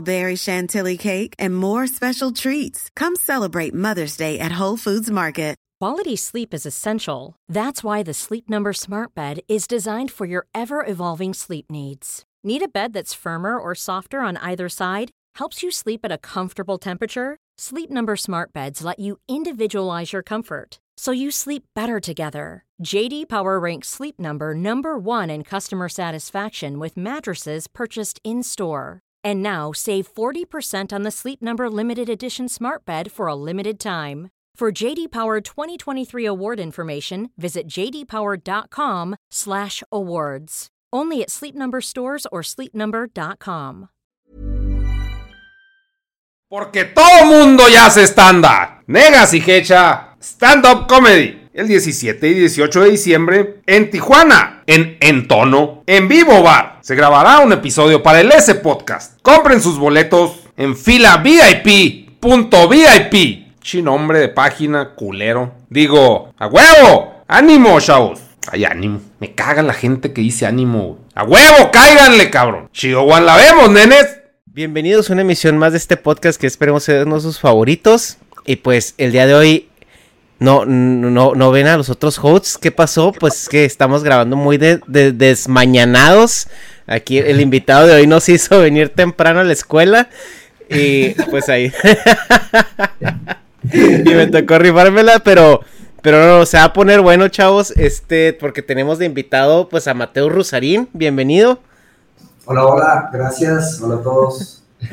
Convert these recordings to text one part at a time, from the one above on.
berry chantilly cake, and more special treats. Come celebrate Mother's Day at Whole Foods Market. Quality sleep is essential. That's why the Sleep Number Smart Bed is designed for your ever evolving sleep needs. Need a bed that's firmer or softer on either side? Helps you sleep at a comfortable temperature? Sleep Number Smart Beds let you individualize your comfort so you sleep better together. JD Power ranks Sleep Number number 1 in customer satisfaction with mattresses purchased in-store. And now save 40% on the Sleep Number limited edition Smart Bed for a limited time. For JD Power 2023 award information, visit jdpower.com/awards. Only at Sleep Number stores or sleepnumber.com. Porque todo mundo ya hace stand-up. Negas y Hecha, stand-up comedy. El 17 y 18 de diciembre en Tijuana, en Entono, en Vivo Bar. Se grabará un episodio para el S Podcast. Compren sus boletos en fila VIP.vip. Chi nombre de página culero. Digo, ¡a huevo! ¡Ánimo, chavos! Ay, ánimo. Me caga la gente que dice ánimo. ¡A huevo! ¡Cáiganle, cabrón! Chihuahua la vemos, nenes. Bienvenidos a una emisión más de este podcast que esperemos ser uno de sus favoritos. Y pues el día de hoy no, no, no ven a los otros hosts. ¿Qué pasó? Pues que estamos grabando muy de, de- desmañanados. Aquí el invitado de hoy nos hizo venir temprano a la escuela. Y pues ahí. y me tocó rifármela, pero. Pero no, se va a poner bueno, chavos. Este, porque tenemos de invitado pues a Mateo Rusarín. Bienvenido. Hola, hola, gracias, hola a todos.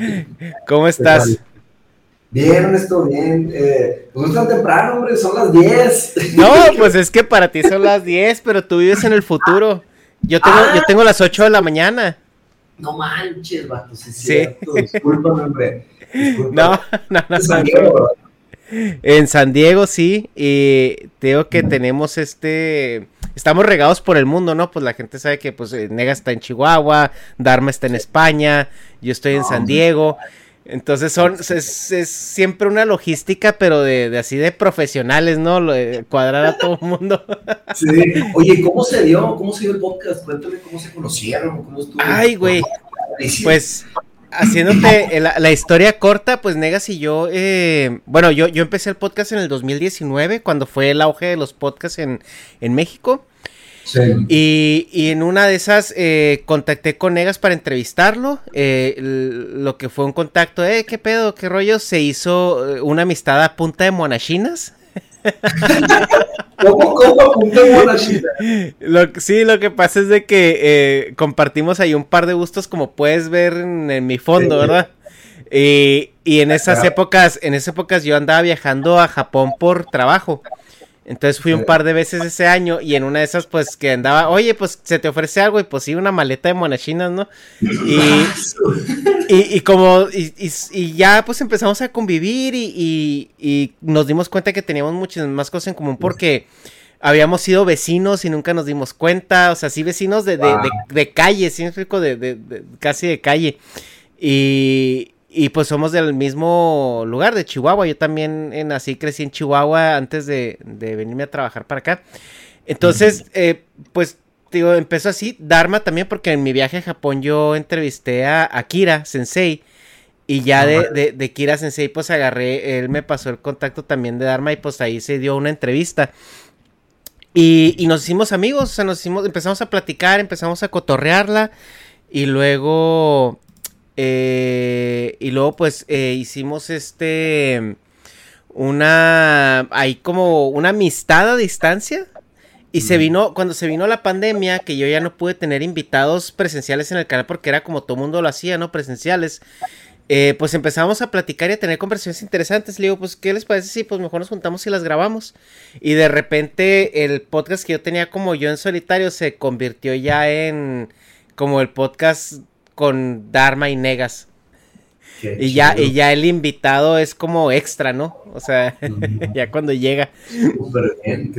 ¿Cómo ¿Qué estás? Bien, Ernesto, bien. Eh, pues tan temprano, hombre, son las 10. No, pues es que para ti son las 10, pero tú vives en el futuro. Yo tengo, yo tengo las 8 de la mañana. No manches, vato, sí Sí. Discúlpame, hombre. Discúlpame. No, no, no, Es San. Diego. En San Diego sí, y te digo que tenemos este, estamos regados por el mundo, ¿no? Pues la gente sabe que pues eh, Nega está en Chihuahua, Dharma está en España, yo estoy en San. Diego. Entonces son, es, es siempre una logística, pero de, de así de profesionales, ¿no? Lo de cuadrar a todo el mundo. Sí. Oye, ¿cómo se dio? ¿Cómo se dio el podcast? Cuéntame cómo se conocieron, cómo estuvo. Ay, güey. Pues haciéndote la, la historia corta, pues Negas y yo, eh, bueno, yo, yo empecé el podcast en el 2019, cuando fue el auge de los podcasts en, en México. Sí. Y, y en una de esas eh, contacté con Negas para entrevistarlo. eh, lo que fue un contacto, eh, qué pedo, qué rollo, se hizo eh, una amistad a punta de monachinas. Sí, lo que pasa es de que eh, compartimos ahí un par de gustos, como puedes ver en, en mi fondo, Sí. ¿verdad? Y, y en esas épocas, en esas épocas yo andaba viajando a Japón por trabajo. Entonces fui un Sí. par de veces ese año y en una de esas pues que andaba, oye, pues se te ofrece algo y pues sí, una maleta de monachinas, ¿no? Y, y, y como, y, y- y ya pues empezamos a convivir y, y- y nos dimos cuenta que teníamos muchas más cosas en común porque habíamos sido vecinos y nunca nos dimos cuenta, o sea, sí vecinos de, de, Wow. de- de calle, sí me explico, de- casi de calle. Y, y pues somos del mismo lugar, de Chihuahua, yo también nací y crecí en Chihuahua antes de, de venirme a trabajar para acá. Entonces, eh, pues digo, empezó así, Dharma también, porque en mi viaje a Japón yo entrevisté a, a Kira Sensei. Y ya de, de, de Kira Sensei, pues agarré, él me pasó el contacto también de Dharma y pues ahí se dio una entrevista. Y, y nos hicimos amigos, o sea, nos hicimos, empezamos a platicar, empezamos a cotorrearla. Y luego, eh, y luego pues eh, hicimos este, una, hay como una amistad a distancia. Y se vino, cuando se vino la pandemia, que yo ya no pude tener invitados presenciales en el canal porque era como todo mundo lo hacía, ¿no? Presenciales. Eh, pues empezamos a platicar y a tener conversaciones interesantes. Le digo, pues, ¿qué les parece si pues mejor nos juntamos y las grabamos? Y de repente el podcast que yo tenía como yo en solitario se convirtió ya en como el podcast con Dharma y Negas. y ya, y ya el invitado es como extra, ¿no? O sea, ya cuando llega.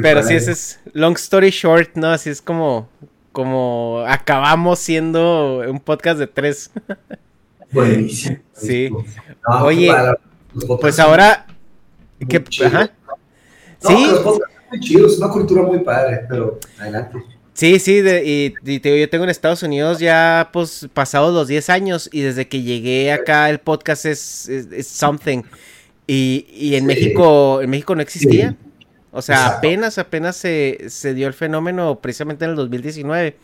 Pero sí, ese es long story short, ¿no? Así es como, como acabamos siendo un podcast de tres. Buenísimo. Sí. Oye, pues ahora. ¿qué? Ajá. sí. muy chidos, es una cultura muy padre, pero adelante. Sí, sí, y, yo tengo en Estados Unidos ya pues pasados los 10 años y desde que llegué acá el podcast es, something. Y, en México, en México no existía. O sea, apenas, apenas se, se, dio el fenómeno precisamente en el 2019.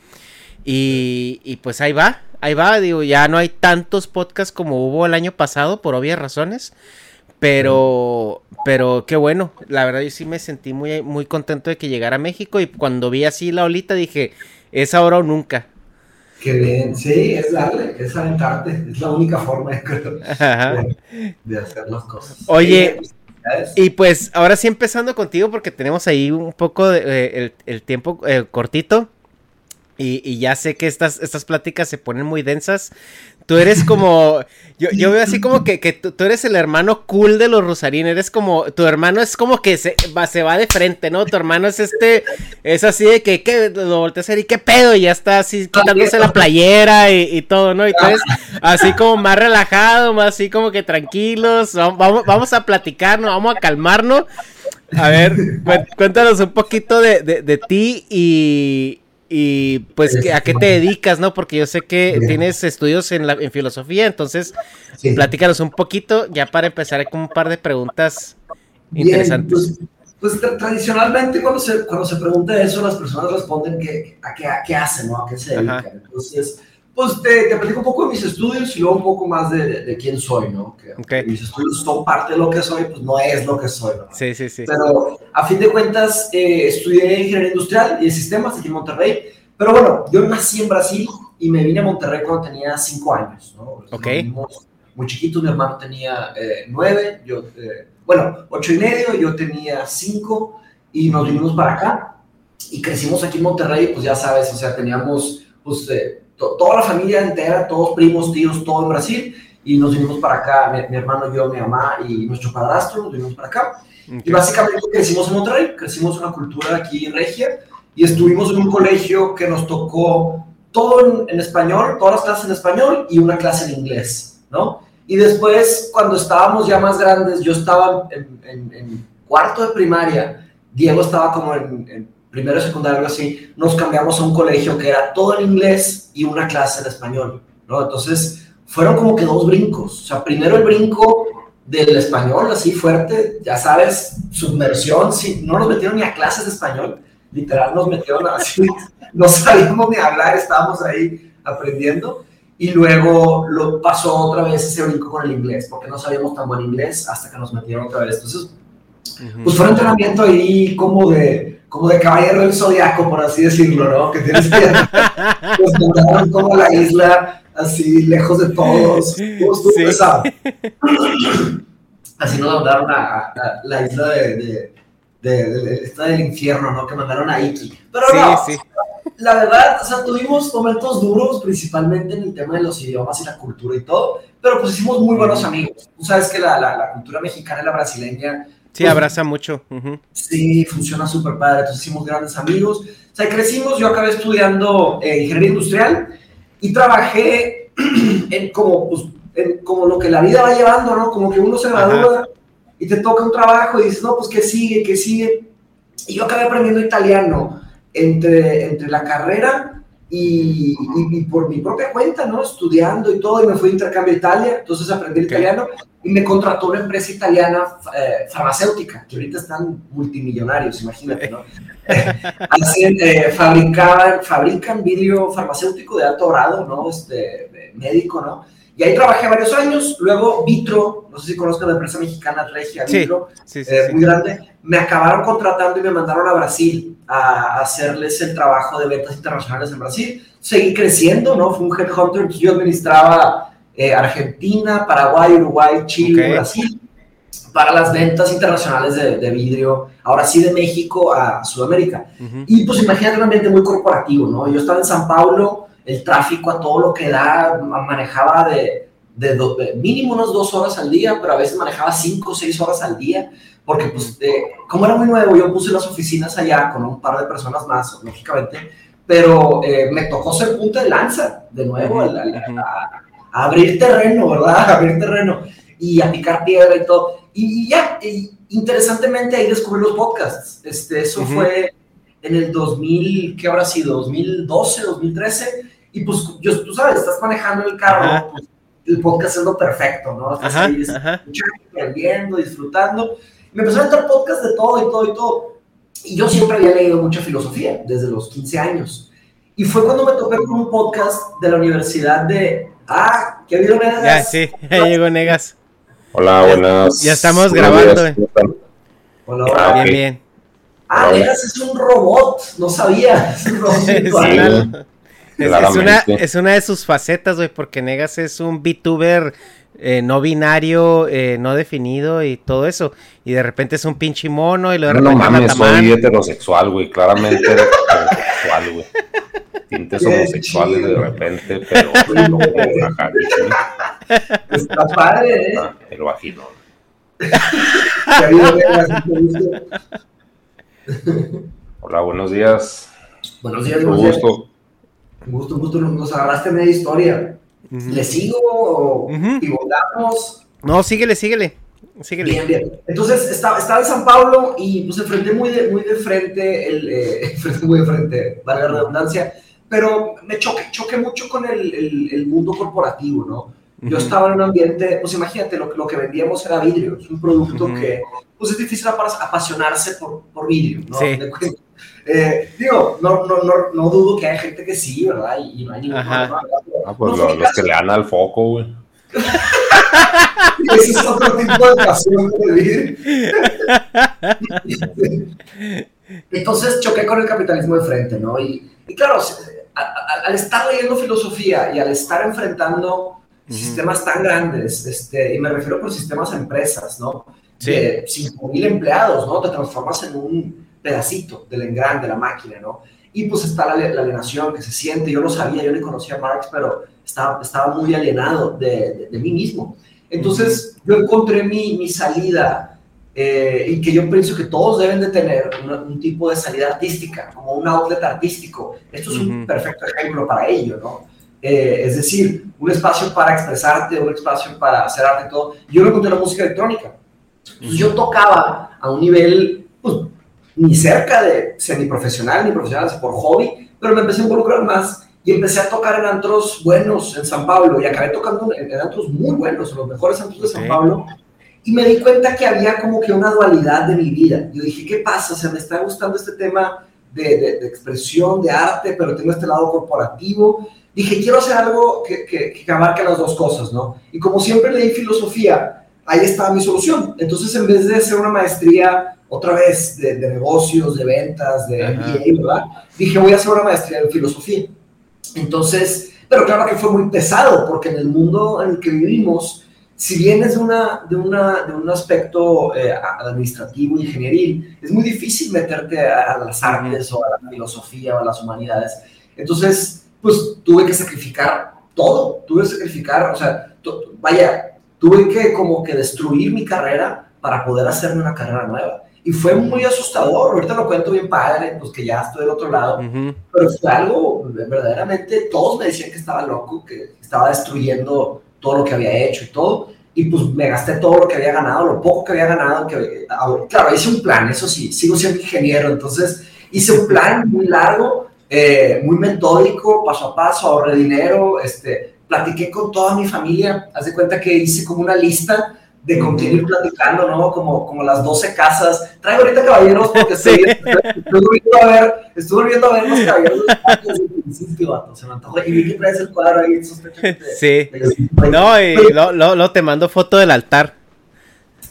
Y, y pues ahí va, ahí va, digo, ya no hay tantos podcasts como hubo el año pasado por obvias razones. Pero, pero qué bueno, la verdad yo sí me sentí muy, muy contento de que llegara a México y cuando vi así la olita dije, es ahora o nunca. Qué bien, sí, es darle, es aventarte, es la única forma de, de, hacer las cosas. Oye, y pues ahora sí empezando contigo porque tenemos ahí un poco de, eh, el, tiempo eh, cortito. Y, ya sé que estas, estas pláticas se ponen muy densas. Tú eres como, yo, yo veo así como que, que tú, eres el hermano cool de los Rosarín, eres como, tu hermano es como que se va, se va de frente, ¿no? Tu hermano es este, es así de que, que lo volteas a hacer y qué pedo, y ya está así quitándose la playera y, todo, ¿no? Y tú eres así como más relajado, más así como que tranquilos, vamos, vamos a platicar, ¿no? Vamos a calmarnos. A ver, cuéntanos un poquito de, de, de ti y, y pues a qué te dedicas, ¿no? Porque yo sé que tienes estudios en, la, en filosofía, entonces platícanos un poquito ya para empezar con un par de preguntas interesantes. Pues, pues tradicionalmente cuando se, cuando se pregunta eso, las personas responden que, a, qué, a qué hacen, ¿no? A qué se dedican. Entonces, pues te, te, platico un poco de mis estudios y luego un poco más de, de, quién soy, ¿no? Que mis estudios son parte de lo que soy, pues no es lo que soy, ¿no? Sí, sí, sí. Pero a fin de cuentas, eh, estudié ingeniería industrial y de sistemas aquí en Monterrey. Pero bueno, yo nací en Brasil y me vine a Monterrey cuando tenía cinco años, ¿no? Ok. Muy chiquitos, mi hermano tenía eh, nueve, yo, eh, bueno, ocho y medio, yo tenía cinco y nos vinimos para acá y crecimos aquí en Monterrey, pues ya sabes, o sea, teníamos, pues, toda la familia entera, todos primos, tíos, todo en Brasil, y nos vinimos para acá, mi, hermano, yo, mi mamá y nuestro padrastro, nos vinimos para acá. Y básicamente crecimos en Monterrey, crecimos una cultura aquí regia, y estuvimos en un colegio que nos tocó todo en, español, todas las clases en español y una clase en inglés, ¿no? Y después, cuando estábamos ya más grandes, yo estaba en, en cuarto de primaria, Diego estaba como en primero secundario, algo así, nos cambiamos a un colegio que era todo en inglés y una clase en español, ¿no? Entonces, fueron como que dos brincos. O sea, primero el brinco del español, así fuerte, ya sabes, submersión, sí, no nos metieron ni a clases de español, literal nos metieron así, no sabíamos ni hablar, estábamos ahí aprendiendo. Y luego lo pasó otra vez ese brinco con el inglés, porque no sabíamos tan buen inglés hasta que nos metieron otra vez. Entonces, pues fue un entrenamiento ahí como de, como de caballero del zodiaco, por así decirlo, ¿no? Que tienes que pues, mandaron como la isla así lejos de todos. Sí. así nos mandaron a, la isla de, de, esta del infierno, ¿no? Que mandaron a Iki. Pero no, sí. la verdad, o sea, tuvimos momentos duros, principalmente en el tema de los idiomas y la cultura y todo, pero pues hicimos muy buenos amigos. Tú sabes que la, la, la cultura mexicana y la brasileña Sí, pues, abraza mucho. Sí, funciona súper padre. Entonces hicimos grandes amigos. O sea, crecimos. Yo acabé estudiando eh, ingeniería industrial y trabajé en como, pues, en como lo que la vida va llevando, ¿no? Como que uno se gradúa y te toca un trabajo y dices, no, pues, ¿qué sigue? ¿Qué sigue? Y yo acabé aprendiendo italiano entre, entre la carrera y, y, por mi propia cuenta, ¿no? Estudiando y todo, y me fui de intercambio a Italia, entonces aprendí italiano y me contrató una empresa italiana eh, farmacéutica, que ahorita están multimillonarios, imagínate, ¿no? Hacen, eh, fabrican, fabrican vidrio farmacéutico de alto grado, ¿no? Este, médico, ¿no? Y ahí trabajé varios años. Luego Vitro, no sé si conozcan la empresa mexicana Regia Vitro, eh, muy grande, me acabaron contratando y me mandaron a Brasil a hacerles el trabajo de ventas internacionales en Brasil. Seguí creciendo, ¿no? Fue un headhunter. Yo administraba eh, Argentina, Paraguay, Uruguay, Chile, Brasil para las ventas internacionales de, vidrio, ahora sí de México a Sudamérica. Y pues imagínate un ambiente muy corporativo, ¿no? Yo estaba en San Paulo, el tráfico a todo lo que da, manejaba de, de, mínimo unas dos horas al día, pero a veces manejaba cinco o seis horas al día, porque pues como era muy nuevo, yo puse las oficinas allá con un par de personas más, lógicamente, pero eh, me tocó ser punta de lanza, de nuevo, a, abrir terreno, ¿verdad? A abrir terreno y a picar piedra y todo. Y, ya, interesantemente ahí descubrí los podcasts. Este, eso fue en el 2000, ¿qué habrá sido? 2012, 2013. Y pues, yo, tú sabes, estás manejando el carro, pues, el podcast es lo perfecto, ¿no? Estás ahí aprendiendo, disfrutando. Me empezó a entrar podcast de todo y todo y todo. Y yo siempre había leído mucha filosofía, desde los 15 años. Y fue cuando me topé con un podcast de la Universidad de... Ah, ¿qué ha habido, Negas? Ya, sí, ahí llegó Negas. Hola, buenas. Ya estamos grabando. Eh. Hola, hola. bien, bien. Ah, Negas es un robot, no sabía. Es un robot es, una, es, una, de sus facetas, güey, porque Negas es un VTuber eh, no binario, eh, no definido y todo eso. Y de repente es un pinche mono y lo de repente No mames, soy heterosexual, güey, claramente heterosexual, güey tintes homosexuales de repente, pero no Está padre, ¿eh? Ah, el vaginón. Hola, buenos días. Buenos días, Un gusto. Un gusto, un gusto. Nos agarraste media historia. ¿Le sigo o volvamos? No, síguele, síguele. Síguele. Bien, bien. Entonces, estaba, estaba en San Pablo y pues enfrenté muy de, muy de frente, el, eh, muy de frente, valga la redundancia, pero me choqué, choqué mucho con el, el, mundo corporativo, ¿no? Yo estaba en un ambiente, pues imagínate, lo, lo que vendíamos era vidrio, es un producto que, pues es difícil apasionarse por, por vidrio, ¿no? Sí. Eh, digo, no, no, no, no, dudo que hay gente que sí, ¿verdad? Y, no hay ningún problema. Ah, pues los que le dan al foco, güey. Ese es otro tipo de pasión de vidrio. Entonces choqué con el capitalismo de frente, ¿no? Y, y claro, al estar leyendo filosofía y al estar enfrentando sistemas tan grandes, este, y me refiero por sistemas a empresas, ¿no? Sí. De 5.000 empleados, ¿no? Te transformas en un pedacito del engran de la máquina, ¿no? Y pues está la, la, alienación que se siente, yo lo sabía, yo le conocía a Marx, pero estaba, estaba muy alienado de, de, mí mismo. Entonces yo encontré mi, mi salida eh, y que yo pienso que todos deben de tener un tipo de salida artística, como un outlet artístico. Esto es un perfecto ejemplo para ello, ¿no? Eh, es decir, un espacio para expresarte, un espacio para hacer arte y todo. Yo lo encontré en la música electrónica. yo tocaba a un nivel, ni cerca de semiprofesional, ni profesional, por hobby, pero me empecé a involucrar más y empecé a tocar en antros buenos en San Pablo y acabé tocando en, en antros muy buenos, los mejores antros de San Pablo y me di cuenta que había como que una dualidad de mi vida. Yo dije, ¿qué pasa? O sea, me está gustando este tema de, de, expresión, de arte, pero tengo este lado corporativo. Dije, quiero hacer algo que, que, que abarque las dos cosas, ¿no? Y como siempre leí filosofía, ahí estaba mi solución. Entonces, en vez de hacer una maestría otra vez de, de negocios, de ventas, de MBA, ¿verdad? Dije, voy a hacer una maestría en filosofía. Entonces, pero claro que fue muy pesado, porque en el mundo en el que vivimos, si bien es de, una, de, una, de un aspecto eh, administrativo, ingenieril, es muy difícil meterte a, las artes o a la filosofía o a las humanidades. Entonces, pues tuve que sacrificar todo, tuve que sacrificar, o sea, vaya, tuve que como que destruir mi carrera para poder hacerme una carrera nueva. Y fue muy asustador, ahorita lo cuento bien padre, pues que ya estoy del otro lado, pero fue algo, verdaderamente, todos me decían que estaba loco, que estaba destruyendo todo lo que había hecho y todo, y pues me gasté todo lo que había ganado, lo poco que había ganado, que, claro, hice un plan, eso sí, sigo siendo ingeniero, entonces hice un plan muy largo, eh, muy metódico, paso a paso, ahorré dinero, este, platiqué con toda mi familia, haz de cuenta que hice como una lista de continuar platicando, ¿no? Como, como las 12 casas. Traigo ahorita caballeros porque estoy, estoy, volviendo a ver, estoy volviendo a ver los caballeros se me antojó. Y vi que traes el cuadro ahí, Sí. no, y lo, lo, lo, te mando foto del altar.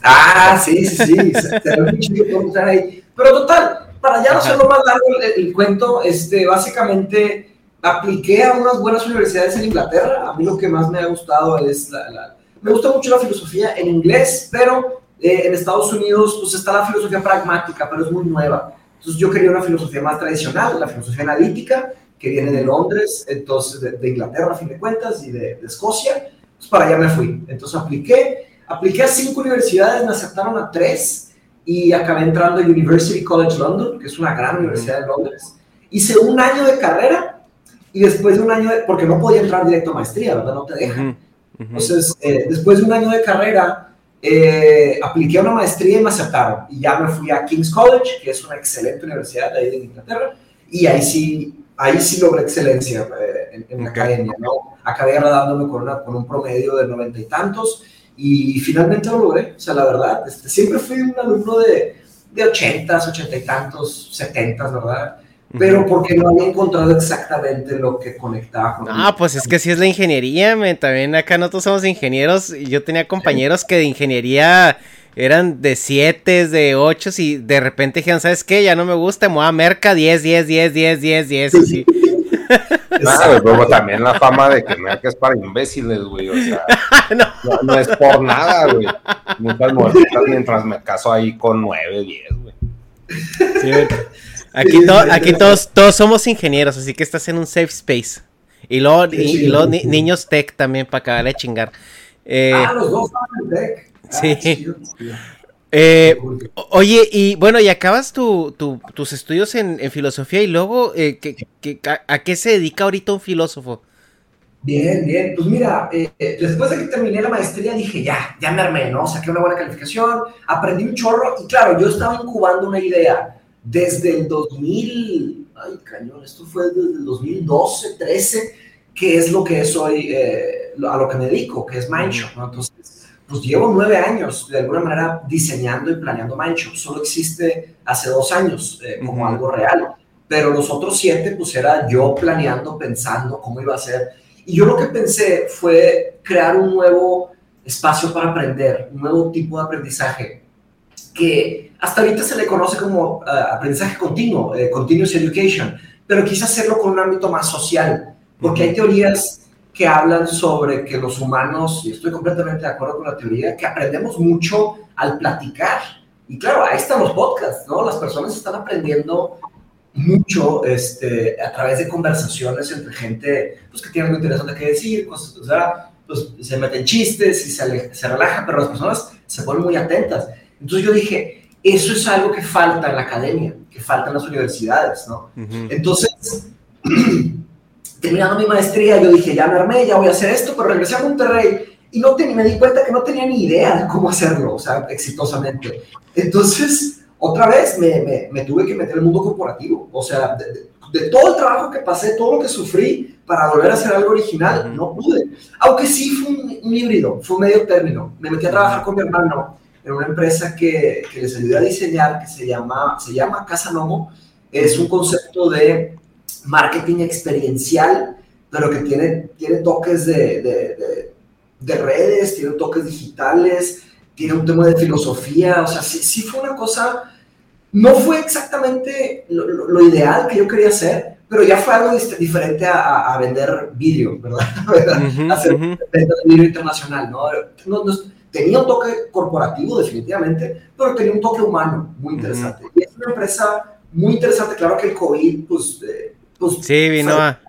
Ah, sí, sí, sí. se, ve chido ahí. Pero total, para ya no hacerlo más largo el, el, cuento, este, básicamente apliqué a unas buenas universidades en Inglaterra. A mí lo que más me ha gustado es la, la me gusta mucho la filosofía en inglés, pero eh, en Estados Unidos pues está la filosofía pragmática, pero es muy nueva. Entonces yo quería una filosofía más tradicional, la filosofía analítica, que viene de Londres, entonces de, Inglaterra a fin de cuentas y de, Escocia. Pues para allá me fui. Entonces apliqué, apliqué a cinco universidades, me aceptaron a tres y acabé entrando a University College London, que es una gran universidad de Londres. Hice un año de carrera y después de un año, de, porque no podía entrar directo a maestría, ¿verdad? No te dejan. Entonces, eh, después de un año de carrera, eh, apliqué a una maestría y me aceptaron. Y ya me fui a King's College, que es una excelente universidad de ahí de Inglaterra, y ahí sí, ahí sí logré excelencia eh, en, la academia, ¿no? Acabé graduándome con, con un promedio de noventa y tantos, y finalmente lo logré. O sea, la verdad, este, siempre fui un alumno de, de ochentas, ochenta y tantos, setentas, ¿verdad? Pero porque no había encontrado exactamente lo que conectaba con Ah, pues es que sí es la ingeniería, también acá nosotros somos ingenieros yo tenía compañeros que de ingeniería eran de 7, de 8 y de repente dijeron, ¿sabes qué? Ya no me gusta, me voy a Merca 10, 10, 10, 10, 10, 10 sí. Claro, luego también la fama de que Merca es para imbéciles, güey, o sea, no. no, es por nada, güey. Muchas mujeres mientras me caso ahí con 9, 10, güey. Sí, Aquí, aquí todos, todos somos ingenieros, así que estás en un safe space. Y luego, y, niños tech también para acabar de chingar. Eh, ah, los dos tech. Ah, sí. Eh, oye, y bueno, y acabas tu, tus estudios en, filosofía y luego, eh, a, qué se dedica ahorita un filósofo? Bien, bien. Pues mira, después de que terminé la maestría dije, ya, ya me armé, ¿no? Saqué una buena calificación, aprendí un chorro y claro, yo estaba incubando una idea desde el 2000, ay cañón, esto fue desde el 2012, 13, que es lo que es hoy, eh, a lo que me dedico, que es Mindshop, ¿no? Entonces, pues llevo nueve años de alguna manera diseñando y planeando Mindshop, solo existe hace dos años eh, como algo real, pero los otros siete, pues era yo planeando, pensando cómo iba a ser. Y yo lo que pensé fue crear un nuevo espacio para aprender, un nuevo tipo de aprendizaje que hasta ahorita se le conoce como uh, aprendizaje continuo, eh, continuous education, pero quise hacerlo con un ámbito más social, porque hay teorías que hablan sobre que los humanos, y estoy completamente de acuerdo con la teoría, que aprendemos mucho al platicar. Y claro, ahí están los podcasts, ¿no? Las personas están aprendiendo mucho este, a través de conversaciones entre gente pues, que tiene algo interesante que decir, cosas, o sea, pues, se meten chistes y se, se relajan, pero las personas se ponen muy atentas. Entonces yo dije, eso es algo que falta en la academia, que falta en las universidades, ¿no? Entonces, terminando mi maestría, yo dije, ya me armé, ya voy a hacer esto, pero regresé a Monterrey y no me di cuenta que no tenía ni idea de cómo hacerlo, o sea, exitosamente. Entonces, otra vez me, me, tuve que meter en el mundo corporativo, o sea, de, todo el trabajo que pasé, todo lo que sufrí para volver a hacer algo original, no pude. Aunque sí fue un, un, híbrido, fue un medio término. Me metí a trabajar con mi hermano en una empresa que, que, les ayudé a diseñar que se llama, se llama Casa Nomo. Es un concepto de marketing experiencial, pero que tiene, tiene toques de, de, de, redes, tiene toques digitales, tiene un tema de filosofía. O sea, sí, sí fue una cosa, no fue exactamente lo, lo, ideal que yo quería hacer, pero ya fue algo diferente a, a, vender vídeo, ¿verdad? Hacer vender vídeo internacional, ¿no? no, no tenía un toque corporativo definitivamente, pero tenía un toque humano muy interesante. Y es una empresa muy interesante, claro que el COVID, pues... Eh, pues sí, vino a...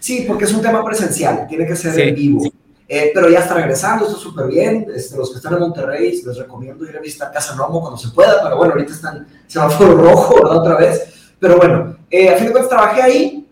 Sí, porque es un tema presencial, tiene que ser en vivo. Eh, pero ya está regresando, está súper bien. Este, los que están en Monterrey, les recomiendo ir a visitar Casa Nomo cuando se pueda, pero bueno, ahorita están semáforo rojo, ¿verdad? Otra vez. Pero bueno, eh, a fin de cuentas trabajé ahí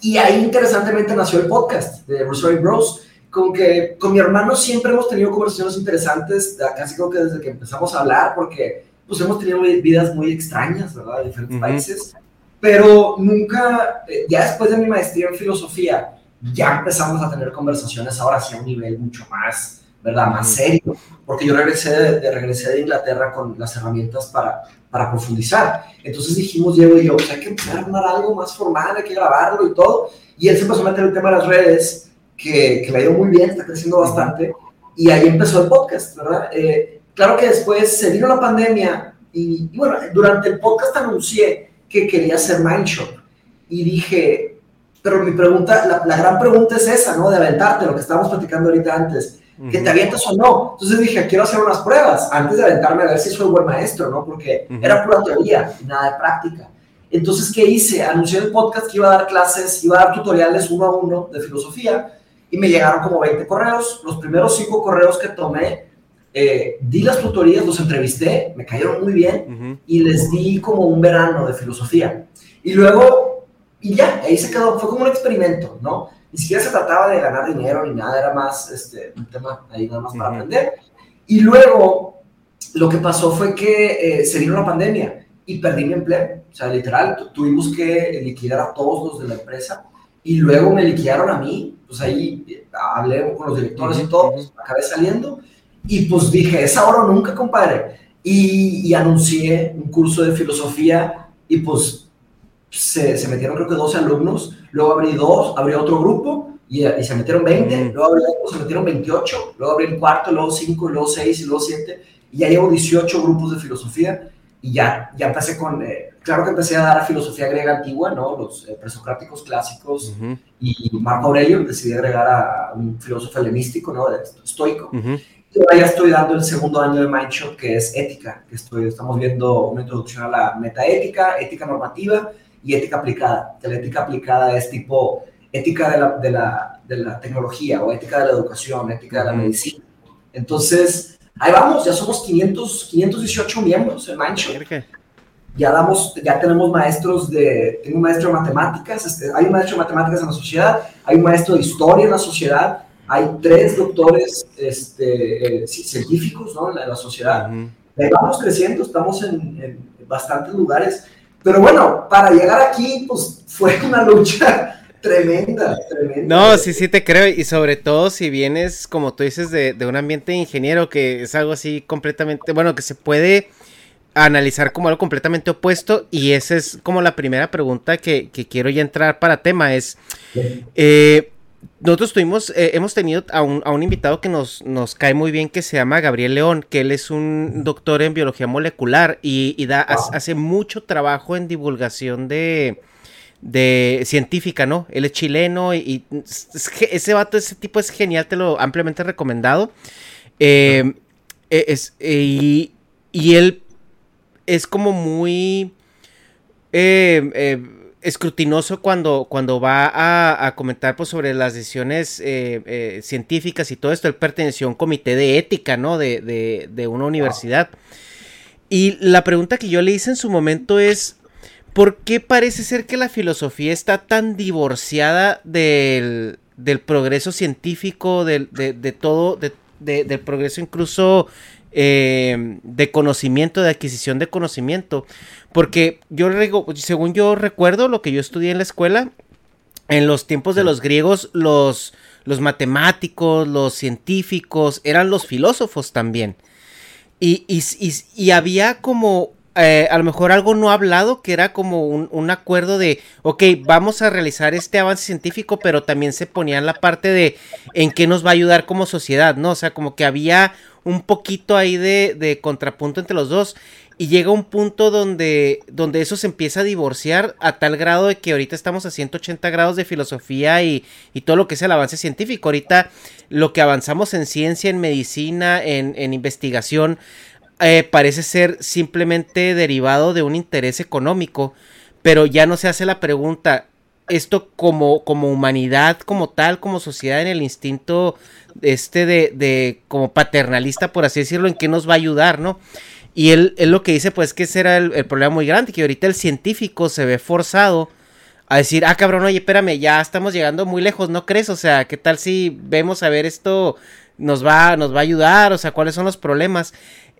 y ahí interesantemente nació el podcast de Rosario Bros con que con mi hermano siempre hemos tenido conversaciones interesantes, casi creo que desde que empezamos a hablar, porque pues hemos tenido vidas muy extrañas, ¿verdad? De diferentes países, pero nunca, eh, ya después de mi maestría en filosofía, ya empezamos a tener conversaciones ahora sí a un nivel mucho más ¿verdad? Más serio, porque yo regresé de, regresé de Inglaterra con las herramientas para, para profundizar. Entonces dijimos, Diego y yo, pues hay que empezar a armar algo más formal, hay que grabarlo y todo. Y él se empezó a meter el tema de las redes, que, que le ha ido muy bien, está creciendo bastante. Y ahí empezó el podcast, ¿verdad? Eh, claro que después se vino la pandemia y, bueno, durante el podcast anuncié que quería hacer Mindshop. Y dije, pero mi pregunta, la, la, gran pregunta es esa, ¿no? De aventarte, lo que estábamos platicando ahorita antes que te avientas o no. Entonces dije, quiero hacer unas pruebas antes de aventarme a ver si soy buen maestro, ¿no? Porque era pura teoría y nada de práctica. Entonces, ¿qué hice? Anuncié el podcast que iba a dar clases, iba a dar tutoriales uno a uno de filosofía y me llegaron como 20 correos. Los primeros cinco correos que tomé, eh, di las tutorías, los entrevisté, me cayeron muy bien y les di como un verano de filosofía. Y luego, y ya, ahí se quedó, fue como un experimento, ¿no? ni siquiera se trataba de ganar dinero ni nada, era más este, un tema ahí nada más para aprender. Y luego lo que pasó fue que eh, se vino la pandemia y perdí mi empleo. O sea, literal, tuvimos que liquidar a todos los de la empresa y luego me liquidaron a mí. Pues ahí eh, hablé con los directores y todo, pues, acabé saliendo y pues dije, es ahora o nunca, compadre. Y, y anuncié un curso de filosofía y pues se, se, metieron creo que 12 alumnos, luego abrí dos, abrí otro grupo y, y se metieron 20, luego abrí otro, se metieron 28, luego abrí el cuarto, luego 5, luego 6 y luego 7 y ya llevo 18 grupos de filosofía y ya, ya empecé con, eh, claro que empecé a dar filosofía griega antigua, ¿no? Los eh, presocráticos clásicos y Marco Aurelio, decidí agregar a, un filósofo helenístico, ¿no? Estoico. Y ahora ya estoy dando el segundo año de Mindshot, que es ética, que estoy, estamos viendo una introducción a la metaética, ética normativa y ética aplicada. Que la ética aplicada es tipo ética de la, de la, de la tecnología o ética de la educación, ética de la medicina. Entonces, ahí vamos, ya somos 500, 518 miembros en Mindshot. Ya, damos, ya tenemos maestros de, tengo un maestro de matemáticas, este, hay un maestro de matemáticas en la sociedad, hay un maestro de historia en la sociedad, hay tres doctores este, eh, científicos ¿no? en, la, sociedad. Ahí vamos creciendo, estamos en, en bastantes lugares. Pero bueno, para llegar aquí, pues fue una lucha tremenda, tremenda. No, sí, sí te creo. Y sobre todo si vienes, como tú dices, de, un ambiente ingeniero, que es algo así completamente, bueno, que se puede analizar como algo completamente opuesto. Y esa es como la primera pregunta que, que quiero ya entrar para tema. Es, eh, nosotros tuvimos, eh, hemos tenido a un, a un, invitado que nos, nos cae muy bien, que se llama Gabriel León, que él es un doctor en biología molecular y, da, hace mucho trabajo en divulgación de, de científica, ¿no? Él es chileno y, ese vato, ese tipo es genial, te lo ampliamente recomendado. Eh, es, y, y, él es como muy... Eh, escrutinoso cuando, cuando va a, comentar pues, sobre las decisiones eh, eh, científicas y todo esto. Él perteneció a un comité de ética, ¿no? De, de, una universidad. Y la pregunta que yo le hice en su momento es, ¿por qué parece ser que la filosofía está tan divorciada del, del progreso científico, del, de, de todo, del progreso incluso eh, de conocimiento, de adquisición de conocimiento. Porque yo, según yo recuerdo, lo que yo estudié en la escuela, en los tiempos de los griegos, los, los matemáticos, los científicos, eran los filósofos también. Y, y, había como eh, a lo mejor algo no hablado, que era como un, un, acuerdo de, ok, vamos a realizar este avance científico, pero también se ponía en la parte de en qué nos va a ayudar como sociedad, ¿no? O sea, como que había un poquito ahí de, de contrapunto entre los dos. Y llega un punto donde, donde eso se empieza a divorciar a tal grado de que ahorita estamos a 180 grados de filosofía y, y todo lo que es el avance científico. Ahorita lo que avanzamos en ciencia, en medicina, en, en investigación, eh, parece ser simplemente derivado de un interés económico. Pero ya no se hace la pregunta, esto como, como humanidad, como tal, como sociedad, en el instinto este de, de como paternalista, por así decirlo, en qué nos va a ayudar, ¿no? Y él, él lo que dice, pues, que ese era el, problema muy grande, que ahorita el científico se ve forzado a decir, ah, cabrón, oye, espérame, ya estamos llegando muy lejos, ¿no crees? O sea, ¿qué tal si vemos a ver esto nos va, nos va a ayudar? O sea, ¿cuáles son los problemas?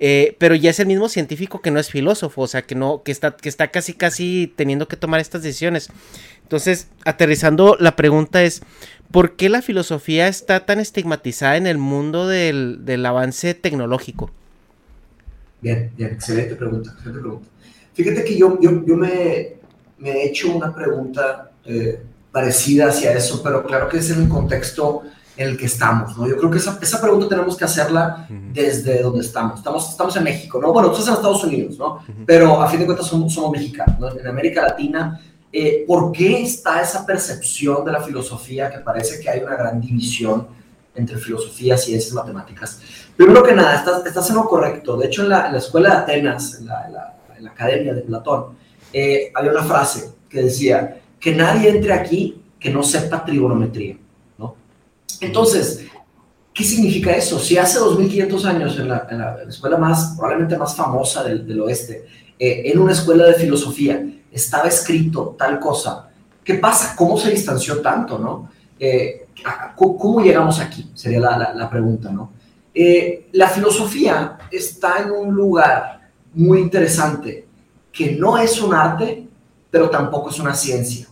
Eh, pero ya es el mismo científico que no es filósofo, o sea, que no, que está, que está casi, casi teniendo que tomar estas decisiones. Entonces, aterrizando, la pregunta es, ¿por qué la filosofía está tan estigmatizada en el mundo del, avance tecnológico? Bien, bien, excelente pregunta, excelente pregunta. Fíjate que yo, yo, yo me, he hecho una pregunta eh, parecida hacia eso, pero claro que es en el contexto en el que estamos, ¿no? Yo creo que esa, esa pregunta tenemos que hacerla desde donde estamos. Estamos, estamos en México, ¿no? Bueno, nosotros en Estados Unidos, ¿no? Pero a fin de cuentas somos, somos mexicanos, ¿no? En América Latina, eh, ¿por qué está esa percepción de la filosofía que parece que hay una gran división entre filosofía, ciencias, matemáticas? Primero que nada, estás, estás en lo correcto. De hecho, en la, escuela de Atenas, en la, en la, academia de Platón, eh, había una frase que decía, que nadie entre aquí que no sepa trigonometría. Entonces, ¿qué significa eso? Si hace 2500 años en la, escuela más, probablemente más famosa del, oeste, eh, en una escuela de filosofía, estaba escrito tal cosa, ¿qué pasa? ¿Cómo se distanció tanto, no? Eh, ¿Cómo llegamos aquí? Sería la, pregunta, ¿no? Eh, la filosofía está en un lugar muy interesante, que no es un arte, pero tampoco es una ciencia,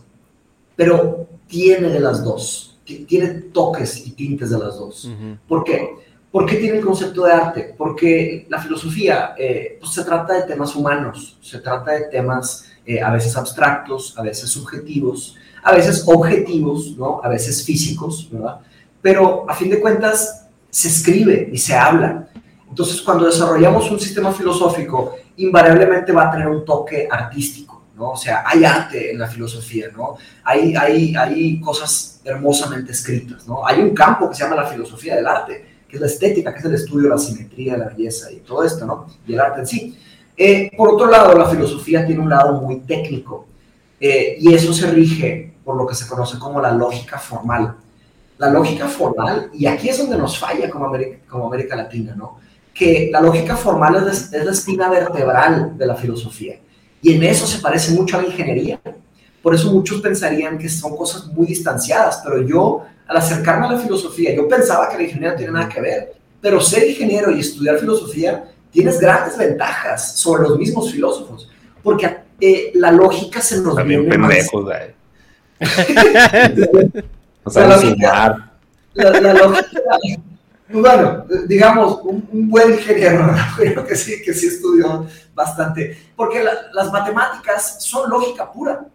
pero tiene de las dos tiene toques y tintes de las dos. ¿Por qué? ¿Por qué tiene el concepto de arte? Porque la filosofía eh, pues se trata de temas humanos, se trata de temas eh, a veces abstractos, a veces subjetivos, a veces objetivos, ¿no? a veces físicos, ¿verdad? Pero a fin de cuentas se escribe y se habla. Entonces, cuando desarrollamos un sistema filosófico, invariablemente va a tener un toque artístico. O sea, hay arte en la filosofía, ¿no? Hay, hay, hay cosas hermosamente escritas, ¿no? Hay un campo que se llama la filosofía del arte, que es la estética, que es el estudio de la simetría, la belleza y todo esto, ¿no? Y el arte en sí. Eh, por otro lado, la filosofía tiene un lado muy técnico eh, y eso se rige por lo que se conoce como la lógica formal. La lógica formal, y aquí es donde nos falla como América, como América Latina, ¿no? Que la lógica formal es, es la espina vertebral de la filosofía y en eso se parece mucho a la ingeniería. Por eso muchos pensarían que son cosas muy distanciadas, pero yo, al acercarme a la filosofía, yo pensaba que la ingeniería no tiene nada que ver. Pero ser ingeniero y estudiar filosofía tienes grandes ventajas sobre los mismos filósofos, porque eh, la lógica se nos También viene pendejos, güey. o sea, la, la, la, lógica, bueno, digamos, un, buen ingeniero, creo que sí, que sí estudió bastante, porque las matemáticas son lógica pura.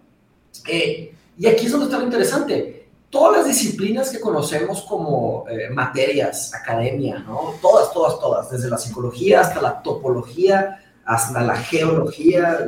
Eh, y aquí es donde está lo interesante. Todas las disciplinas que conocemos como eh, materias, academia, ¿no? Todas, todas, todas, desde la psicología hasta la topología, hasta la geología,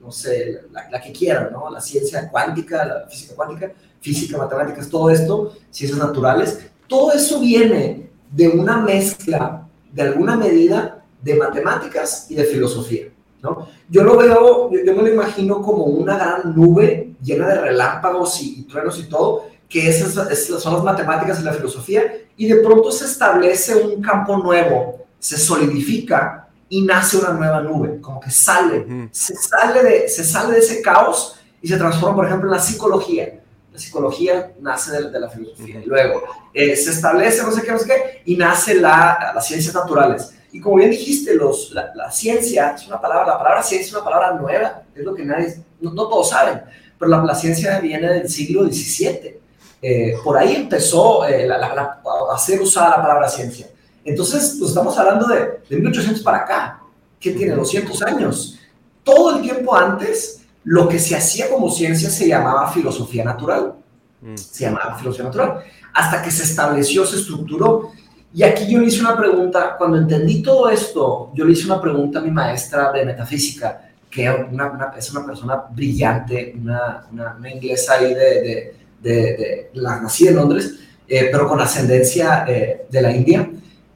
no sé, la, la, que quieran, ¿no? La ciencia cuántica, la física cuántica, física, matemáticas, todo esto, ciencias naturales, todo eso viene de una mezcla, de alguna medida, de matemáticas y de filosofía. ¿no? Yo lo veo, yo, me lo imagino como una gran nube llena de relámpagos y, truenos y todo, que esas, son las matemáticas y la filosofía, y de pronto se establece un campo nuevo, se solidifica y nace una nueva nube, como que sale, se, sale de, se sale de ese caos y se transforma, por ejemplo, en la psicología la psicología nace de, la filosofía. Y luego eh, se establece no sé qué, no sé qué, y nace la, las ciencias naturales. Y como bien dijiste, los, la, ciencia es una palabra, la palabra ciencia es una palabra nueva, es lo que nadie, no, todos saben, pero la, ciencia viene del siglo XVII. Eh, por ahí empezó eh, a ser usada la palabra ciencia. Entonces, pues estamos hablando de, de 1800 para acá, que tiene 200 años. Todo el tiempo antes lo que se hacía como ciencia se llamaba filosofía natural. Mm. Se llamaba filosofía natural. Hasta que se estableció, se estructuró. Y aquí yo le hice una pregunta, cuando entendí todo esto, yo le hice una pregunta a mi maestra de metafísica, que es una persona brillante, una, una, inglesa ahí de, de, la nací en Londres, eh, pero con ascendencia eh, de la India.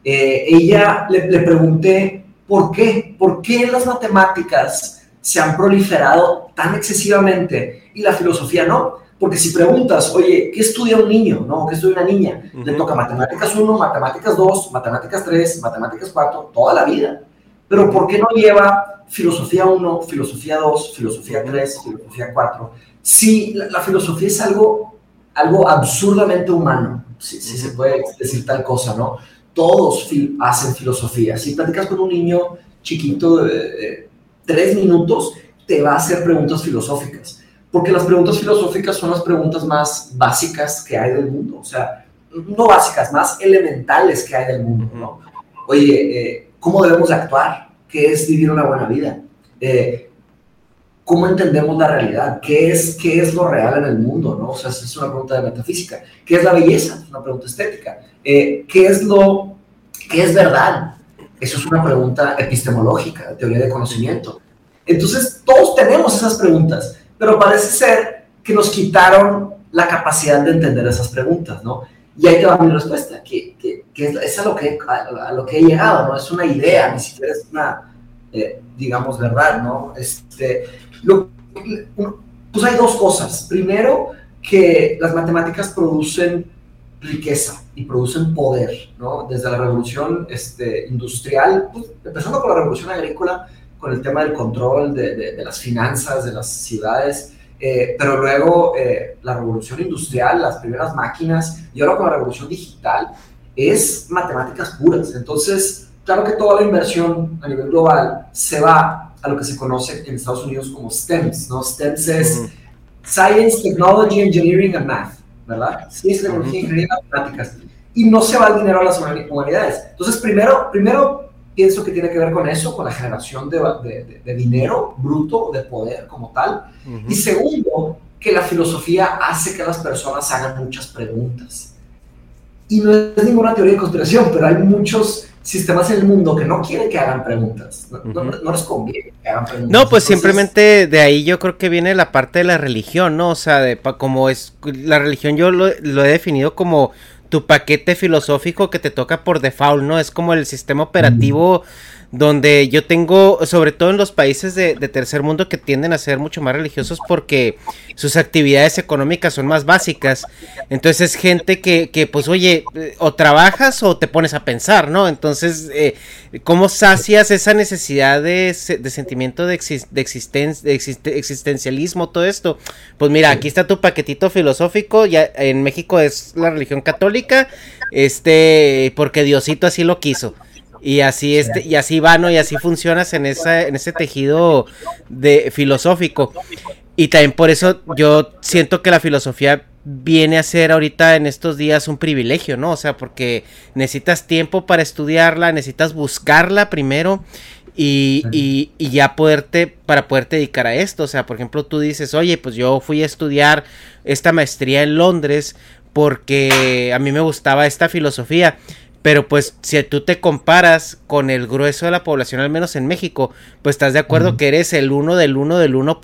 Eh, ella le, le pregunté, ¿por qué? ¿Por qué las matemáticas se han proliferado tan excesivamente y la filosofía no. Porque si preguntas, oye, ¿qué estudia un niño? ¿No? ¿Qué estudia una niña? Le toca matemáticas 1, matemáticas 2, matemáticas 3, matemáticas 4, toda la vida. Pero ¿por qué no lleva filosofía 1, filosofía 2, filosofía 3, filosofía 4? Si la, filosofía es algo, algo absurdamente humano, si, se puede decir tal cosa, ¿no? Todos hacen filosofía. Si platicas con un niño chiquito, de tres minutos te va a hacer preguntas filosóficas. Porque las preguntas filosóficas son las preguntas más básicas que hay del mundo, o sea, no básicas, más elementales que hay del mundo, ¿no? Oye, eh, ¿cómo debemos actuar? ¿Qué es vivir una buena vida? Eh, ¿Cómo entendemos la realidad? ¿Qué es, ¿Qué es lo real en el mundo? ¿no? O sea, es una pregunta de metafísica. ¿Qué es la belleza? Es una pregunta estética. Eh, ¿Qué es lo, qué es verdad? Eso es una pregunta epistemológica, teoría de conocimiento. Entonces, todos tenemos esas preguntas, pero parece ser que nos quitaron la capacidad de entender esas preguntas, ¿no? Y ahí te va mi respuesta, que, que, que es, a, lo que, a, lo que he llegado, ¿no? Es una idea, ni siquiera es una, eh, digamos, verdad, ¿no? Este, lo, pues hay dos cosas. Primero, que las matemáticas producen riqueza y producen poder, ¿no? Desde la revolución este, industrial, pues, empezando con la revolución agrícola, con el tema del control de, de, las finanzas de las ciudades, eh, pero luego eh, la revolución industrial, las primeras máquinas, y ahora con la revolución digital, es matemáticas puras. Entonces, claro que toda la inversión a nivel global se va a lo que se conoce en Estados Unidos como STEMS, ¿no? STEMS es Science, Technology, Engineering and Math, ¿verdad? Ciencia, tecnología, ingeniería y matemáticas. Y no se va el dinero a las humanidades. Entonces, primero, primero pienso que tiene que ver con eso, con la generación de, de, de dinero bruto, de poder como tal. Y segundo, que la filosofía hace que las personas hagan muchas preguntas. Y no es ninguna teoría de conspiración, pero hay muchos sistemas en el mundo que no quieren que hagan preguntas. No, les conviene que hagan preguntas. No, pues simplemente de ahí yo creo que viene la parte de la religión, ¿no? O sea, de, como es la religión yo lo, lo he definido como tu paquete filosófico que te toca por default, ¿no? Es como el sistema operativo donde yo tengo, sobre todo en los países de, tercer mundo que tienden a ser mucho más religiosos porque sus actividades económicas son más básicas. Entonces es gente que, que pues oye, o trabajas o te pones a pensar, ¿no? Entonces, eh, ¿cómo sacias esa necesidad de, sentimiento de, de, existencialismo, todo esto? Pues mira, aquí está tu paquetito filosófico, ya en México es la religión católica, este, porque Diosito así lo quiso. Y así este, y así va, ¿no? Y así funcionas en esa, en ese tejido de filosófico. Y también por eso yo siento que la filosofía viene a ser ahorita en estos días un privilegio, ¿no? O sea, porque necesitas tiempo para estudiarla, necesitas buscarla primero y, y, y, ya poderte, para poderte dedicar a esto. O sea, por ejemplo, tú dices, oye, pues yo fui a estudiar esta maestría en Londres porque a mí me gustaba esta filosofía. Pero pues si tú te comparas con el grueso de la población, al menos en México, pues estás de acuerdo que eres el uno del uno del 1%.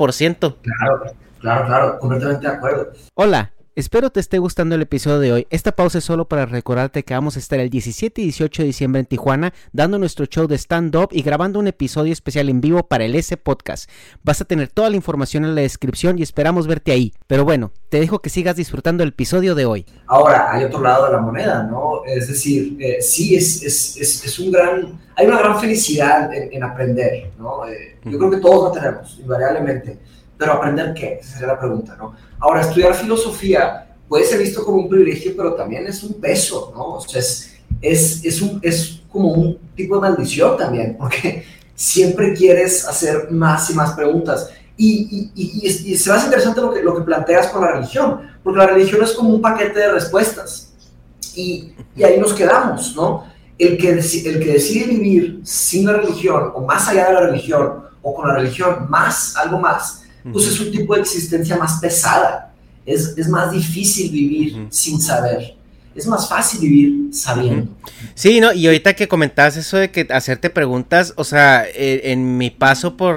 Claro, claro, claro, completamente de acuerdo. Hola. Espero te esté gustando el episodio de hoy. Esta pausa es solo para recordarte que vamos a estar el 17 y 18 de diciembre en Tijuana dando nuestro show de stand-up y grabando un episodio especial en vivo para el S Podcast. Vas a tener toda la información en la descripción y esperamos verte ahí. Pero bueno, te dejo que sigas disfrutando el episodio de hoy. Ahora, hay otro lado de la moneda, ¿no? Es decir, eh, sí es, es, es, es, un gran... Hay una gran felicidad en, aprender, ¿no? Eh, yo creo que todos lo tenemos, invariablemente. Pero aprender qué? Esa sería la pregunta, ¿no? Ahora, estudiar filosofía puede ser visto como un privilegio, pero también es un peso, ¿no? O sea, es, es, es, un, es como un tipo de maldición también, porque siempre quieres hacer más y más preguntas. Y, y, y, se me hace interesante lo que, lo que planteas con la religión, porque la religión es como un paquete de respuestas. Y, y ahí nos quedamos, ¿no? El que, el que decide vivir sin la religión, o más allá de la religión, o con la religión más, algo más, pues es un tipo de existencia más pesada. Es, es más difícil vivir sin saber. Es más fácil vivir sabiendo. Sí, no, y ahorita que comentabas eso de que hacerte preguntas, o sea, en, en mi paso por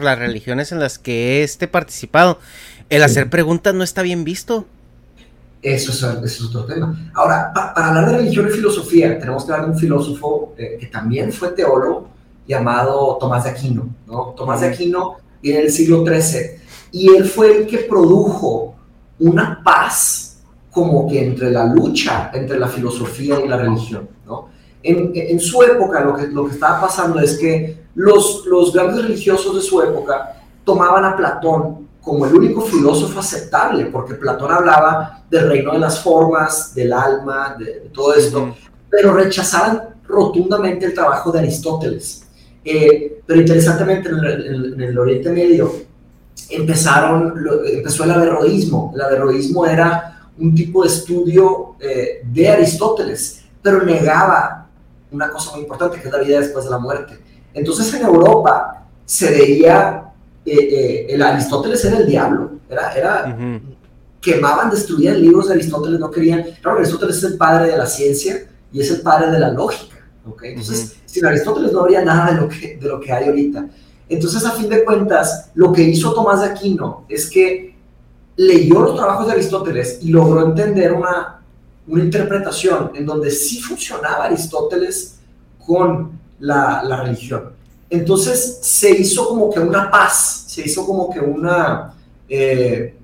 Las religiones en las que este participado, el hacer preguntas no está bien visto. Eso es, eso es otro tema. Ahora, pa- para hablar de religión y filosofía, tenemos que hablar de un filósofo eh, que también fue teólogo llamado Tomás de Aquino. ¿no? Tomás de Aquino viene del siglo XIII y él fue el que produjo una paz como que entre la lucha entre la filosofía y la religión. ¿no? En, en su época lo que, lo que estaba pasando es que los, los grandes religiosos de su época tomaban a Platón como el único filósofo aceptable, porque Platón hablaba del reino de las formas, del alma, de, de todo esto, pero rechazaban rotundamente el trabajo de Aristóteles. Eh, pero interesantemente en el, en el Oriente Medio empezaron, lo- empezó el averroísmo. El averroísmo era un tipo de estudio eh, de Aristóteles, pero negaba una cosa muy importante que es la vida después de la muerte. Entonces en Europa se veía, eh, eh, el Aristóteles era el diablo, era, era quemaban, destruían libros de Aristóteles, no querían, claro, Aristóteles es el padre de la ciencia y es el padre de la lógica, ¿ok? Entonces, sin Aristóteles no habría nada de lo, que, de lo que hay ahorita. Entonces, a fin de cuentas, lo que hizo Tomás de Aquino es que leyó los trabajos de Aristóteles y logró entender una, una interpretación en donde sí funcionaba Aristóteles con la, religión. Entonces se hizo como que una paz, se hizo como que una, eh,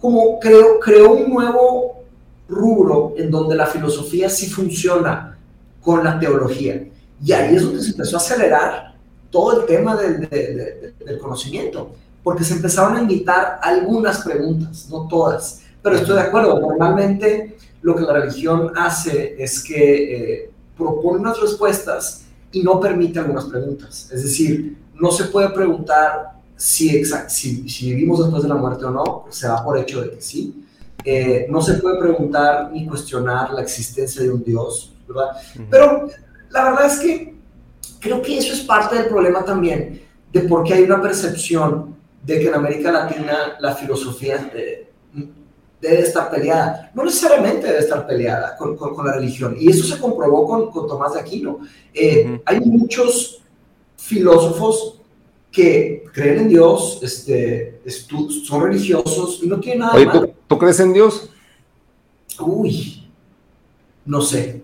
como creo, creó un nuevo rubro en donde la filosofía sí funciona con la teología. Y ahí es donde se empezó a acelerar todo el tema del, de- de- del conocimiento, porque se empezaron a invitar algunas preguntas, no todas. Pero estoy de acuerdo, normalmente lo que la religión hace es que eh, propone unas respuestas y no permite algunas preguntas. Es decir, no se puede preguntar si, exact- si, si vivimos después de la muerte o no, se da por hecho de que sí. Eh, no se puede preguntar ni cuestionar la existencia de un Dios, ¿verdad? Pero la verdad es que creo que eso es parte del problema también, de por qué hay una percepción de que en América Latina la filosofía eh, debe estar peleada. No necesariamente debe estar peleada con, con- con la religión. Y eso se comprobó con, con Tomás de Aquino. Eh, Hay muchos filósofos que creen en Dios, este, son religiosos y no tienen nada Oye. ¿tú, tú crees en Dios? Uy, no sé,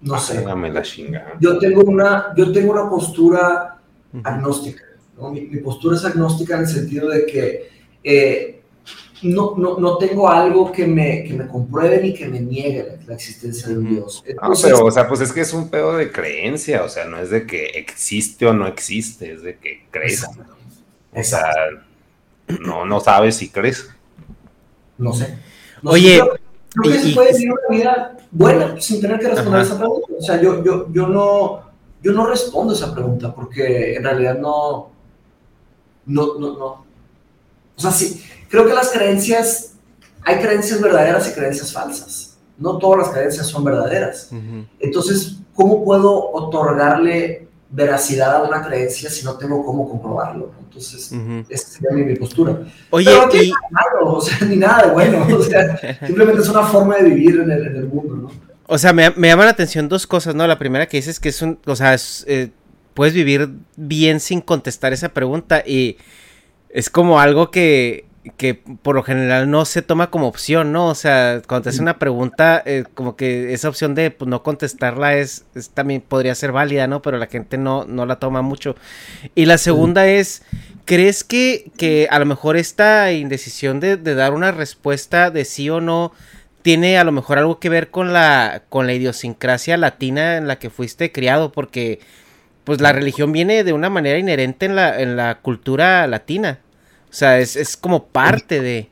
no sé. Hágame la chingada. Yo tengo una, yo tengo una postura agnóstica. ¿no? Mi, mi postura es agnóstica en el sentido de que eh, no, no, no tengo algo que me, que me compruebe ni que me niegue la, la existencia de un Dios. Ah, Entonces, pero, o sea, pues es que es un pedo de creencia, o sea, no es de que existe o no existe, es de que crees. O sea, no, no sabes si crees. No sé. No Oye, sé, creo, creo que se puede vivir una vida buena sin tener que responder Ajá. esa pregunta. O sea, yo, yo, yo, no, yo no respondo esa pregunta porque en realidad no, no, no, no. O sea, sí, creo que las creencias, hay creencias verdaderas y creencias falsas. No todas las creencias son verdaderas. Entonces, ¿cómo puedo otorgarle veracidad a una creencia si no tengo cómo comprobarlo? Entonces, esa sería mi, mi postura. Oye, Pero no y- malo, o sea, ni nada de bueno. O sea, simplemente es una forma de vivir en el, en el mundo, ¿no? O sea, me, me llaman la atención dos cosas, ¿no? La primera que dices que es un, o sea, es, eh, puedes vivir bien sin contestar esa pregunta y es como algo que, que por lo general no se toma como opción, ¿no? O sea, cuando te hacen una pregunta, eh, como que esa opción de pues, no contestarla es, es también podría ser válida, ¿no? Pero la gente no, no la toma mucho. Y la segunda es, ¿crees que, que a lo mejor esta indecisión de, de dar una respuesta de sí o no tiene a lo mejor algo que ver con la, con la idiosincrasia latina en la que fuiste criado? Porque pues la religión viene de una manera inherente en la, en la cultura latina. O sea, es, es como parte de...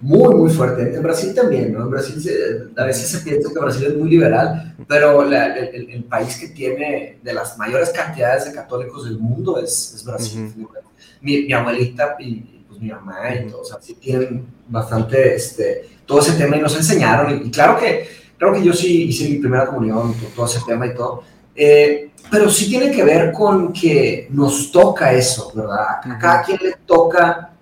Muy, muy fuerte. En Brasil también, ¿no? En Brasil se- a veces se piensa que Brasil es muy liberal, pero la- el, el- país que tiene de las mayores cantidades de católicos del mundo es, es Brasil. mi, mi abuelita y pues, mi mamá y todos, o sea, sí tienen bastante, este, todo ese tema y nos enseñaron. Y, y claro que, claro que yo sí hice mi primera comunión, to- todo ese tema y todo. Eh, pero sí tiene que ver con que nos toca eso, ¿verdad? A cada quien le toca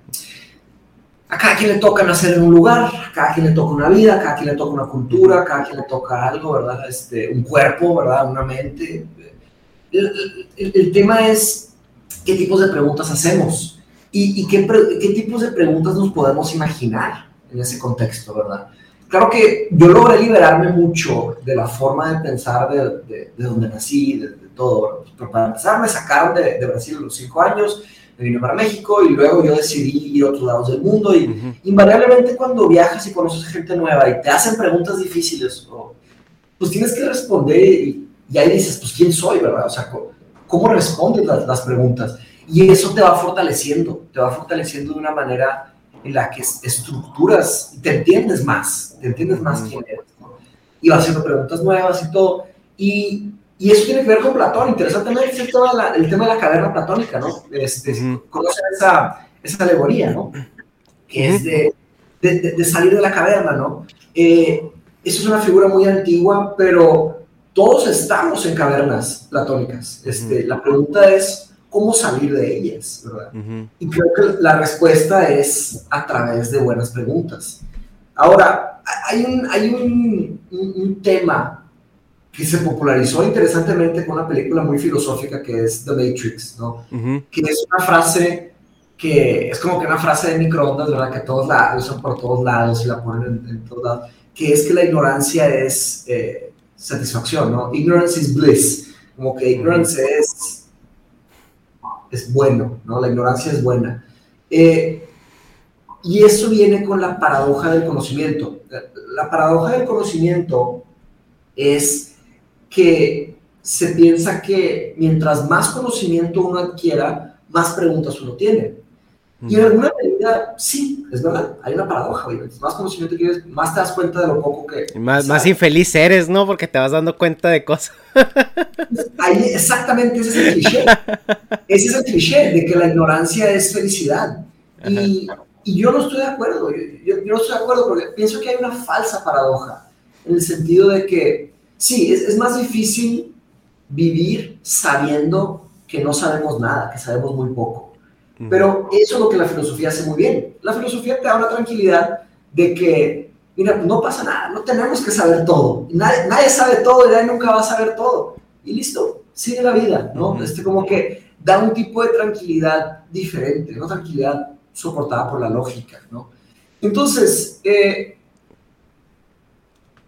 a cada quien le toca nacer en un lugar, a cada quien le toca una vida, a cada quien le toca una cultura, a cada quien le toca algo, ¿verdad? Este, un cuerpo, ¿verdad? Una mente. El, tema es qué tipos de preguntas hacemos y, y qué, qué, tipos de preguntas nos podemos imaginar en ese contexto, ¿verdad? Claro que yo logré liberarme mucho de la forma de pensar de, de, donde nací, de, todo. Pero para empezar, me sacaron de, Brasil a los cinco años me vine para México y luego yo decidí ir a otros lados del mundo y invariablemente cuando viajas y conoces gente nueva y te hacen preguntas difíciles, pues tienes que responder y, ahí dices, pues quién soy, ¿verdad? O sea, ¿cómo, respondes las, las, preguntas? Y eso te va fortaleciendo, te va fortaleciendo de una manera en la que estructuras y te entiendes más, te entiendes más quién eres, ¿no? Y vas haciendo preguntas nuevas y todo. Y y eso tiene que ver con Platón. Interesantemente, es todo el tema de la caverna platónica, ¿no? Este, Conocen esa, esa, alegoría, ¿no? Que es de, de, salir de la caverna, ¿no? Eh, eso es una figura muy antigua, pero todos estamos en cavernas platónicas. Este, La pregunta es, ¿cómo salir de ellas? ¿verdad? Y creo que la respuesta es a través de buenas preguntas. Ahora, hay un, hay un, un tema que se popularizó interesantemente con una película muy filosófica que es The Matrix, ¿no? Que es una frase que es como que una frase de microondas, ¿verdad? Que todos la usan por todos lados y la ponen en, todos lados, que es que la ignorancia es eh, satisfacción, ¿no? Ignorance is bliss, como que ignorance es, es bueno, ¿no? La ignorancia es buena. Eh, y eso viene con la paradoja del conocimiento. La paradoja del conocimiento es que se piensa que mientras más conocimiento uno adquiera, más preguntas uno tiene. Y en alguna medida, sí, es verdad, hay una paradoja, más conocimiento quieres, más te das cuenta de lo poco que... Más, más infeliz eres, ¿no? Porque te vas dando cuenta de cosas. Ahí, exactamente, ese es el cliché. Ese es el cliché de que la ignorancia es felicidad. Y, y yo no estoy de acuerdo, yo, yo no estoy de acuerdo porque pienso que hay una falsa paradoja, en el sentido de que sí, es, más difícil vivir sabiendo que no sabemos nada, que sabemos muy poco. Pero eso es lo que la filosofía hace muy bien. La filosofía te da una tranquilidad de que, mira, no pasa nada, no tenemos que saber todo. Nadie, nadie sabe todo y nadie nunca va a saber todo. Y listo, sigue la vida, ¿no? este, como que da un tipo de tranquilidad diferente, ¿no? Tranquilidad soportada por la lógica, ¿no? Entonces, eh,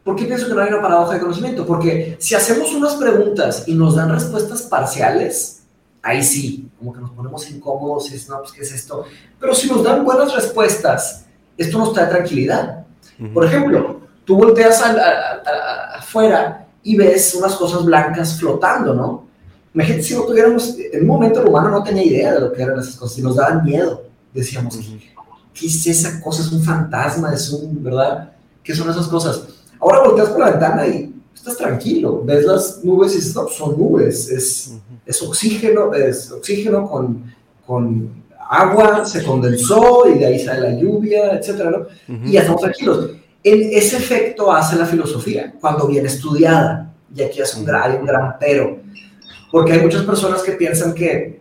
¿Por qué pienso que no hay una paradoja de conocimiento? Porque si hacemos unas preguntas y nos dan respuestas parciales, ahí sí, como que nos ponemos incómodos y es, no, pues, ¿qué es esto? Pero si nos dan buenas respuestas, esto nos trae tranquilidad. Por ejemplo, tú volteas afuera y ves unas cosas blancas flotando, ¿no? Imagínate si no tuviéramos, en un momento el humano no tenía idea de lo que eran esas cosas y nos daban miedo. Decíamos, ¿qué es esa cosa? Es un fantasma, es un, ¿verdad? ¿Qué son esas cosas? Ahora volteas por la ventana y estás tranquilo, ves las nubes y dices, no, son nubes, es, es oxígeno, es oxígeno con, con agua, se condensó y de ahí sale la lluvia, etcétera, ¿no? Y ya estamos tranquilos. En ese efecto hace la filosofía, cuando viene estudiada, y aquí es un gran, un gran pero, porque hay muchas personas que piensan que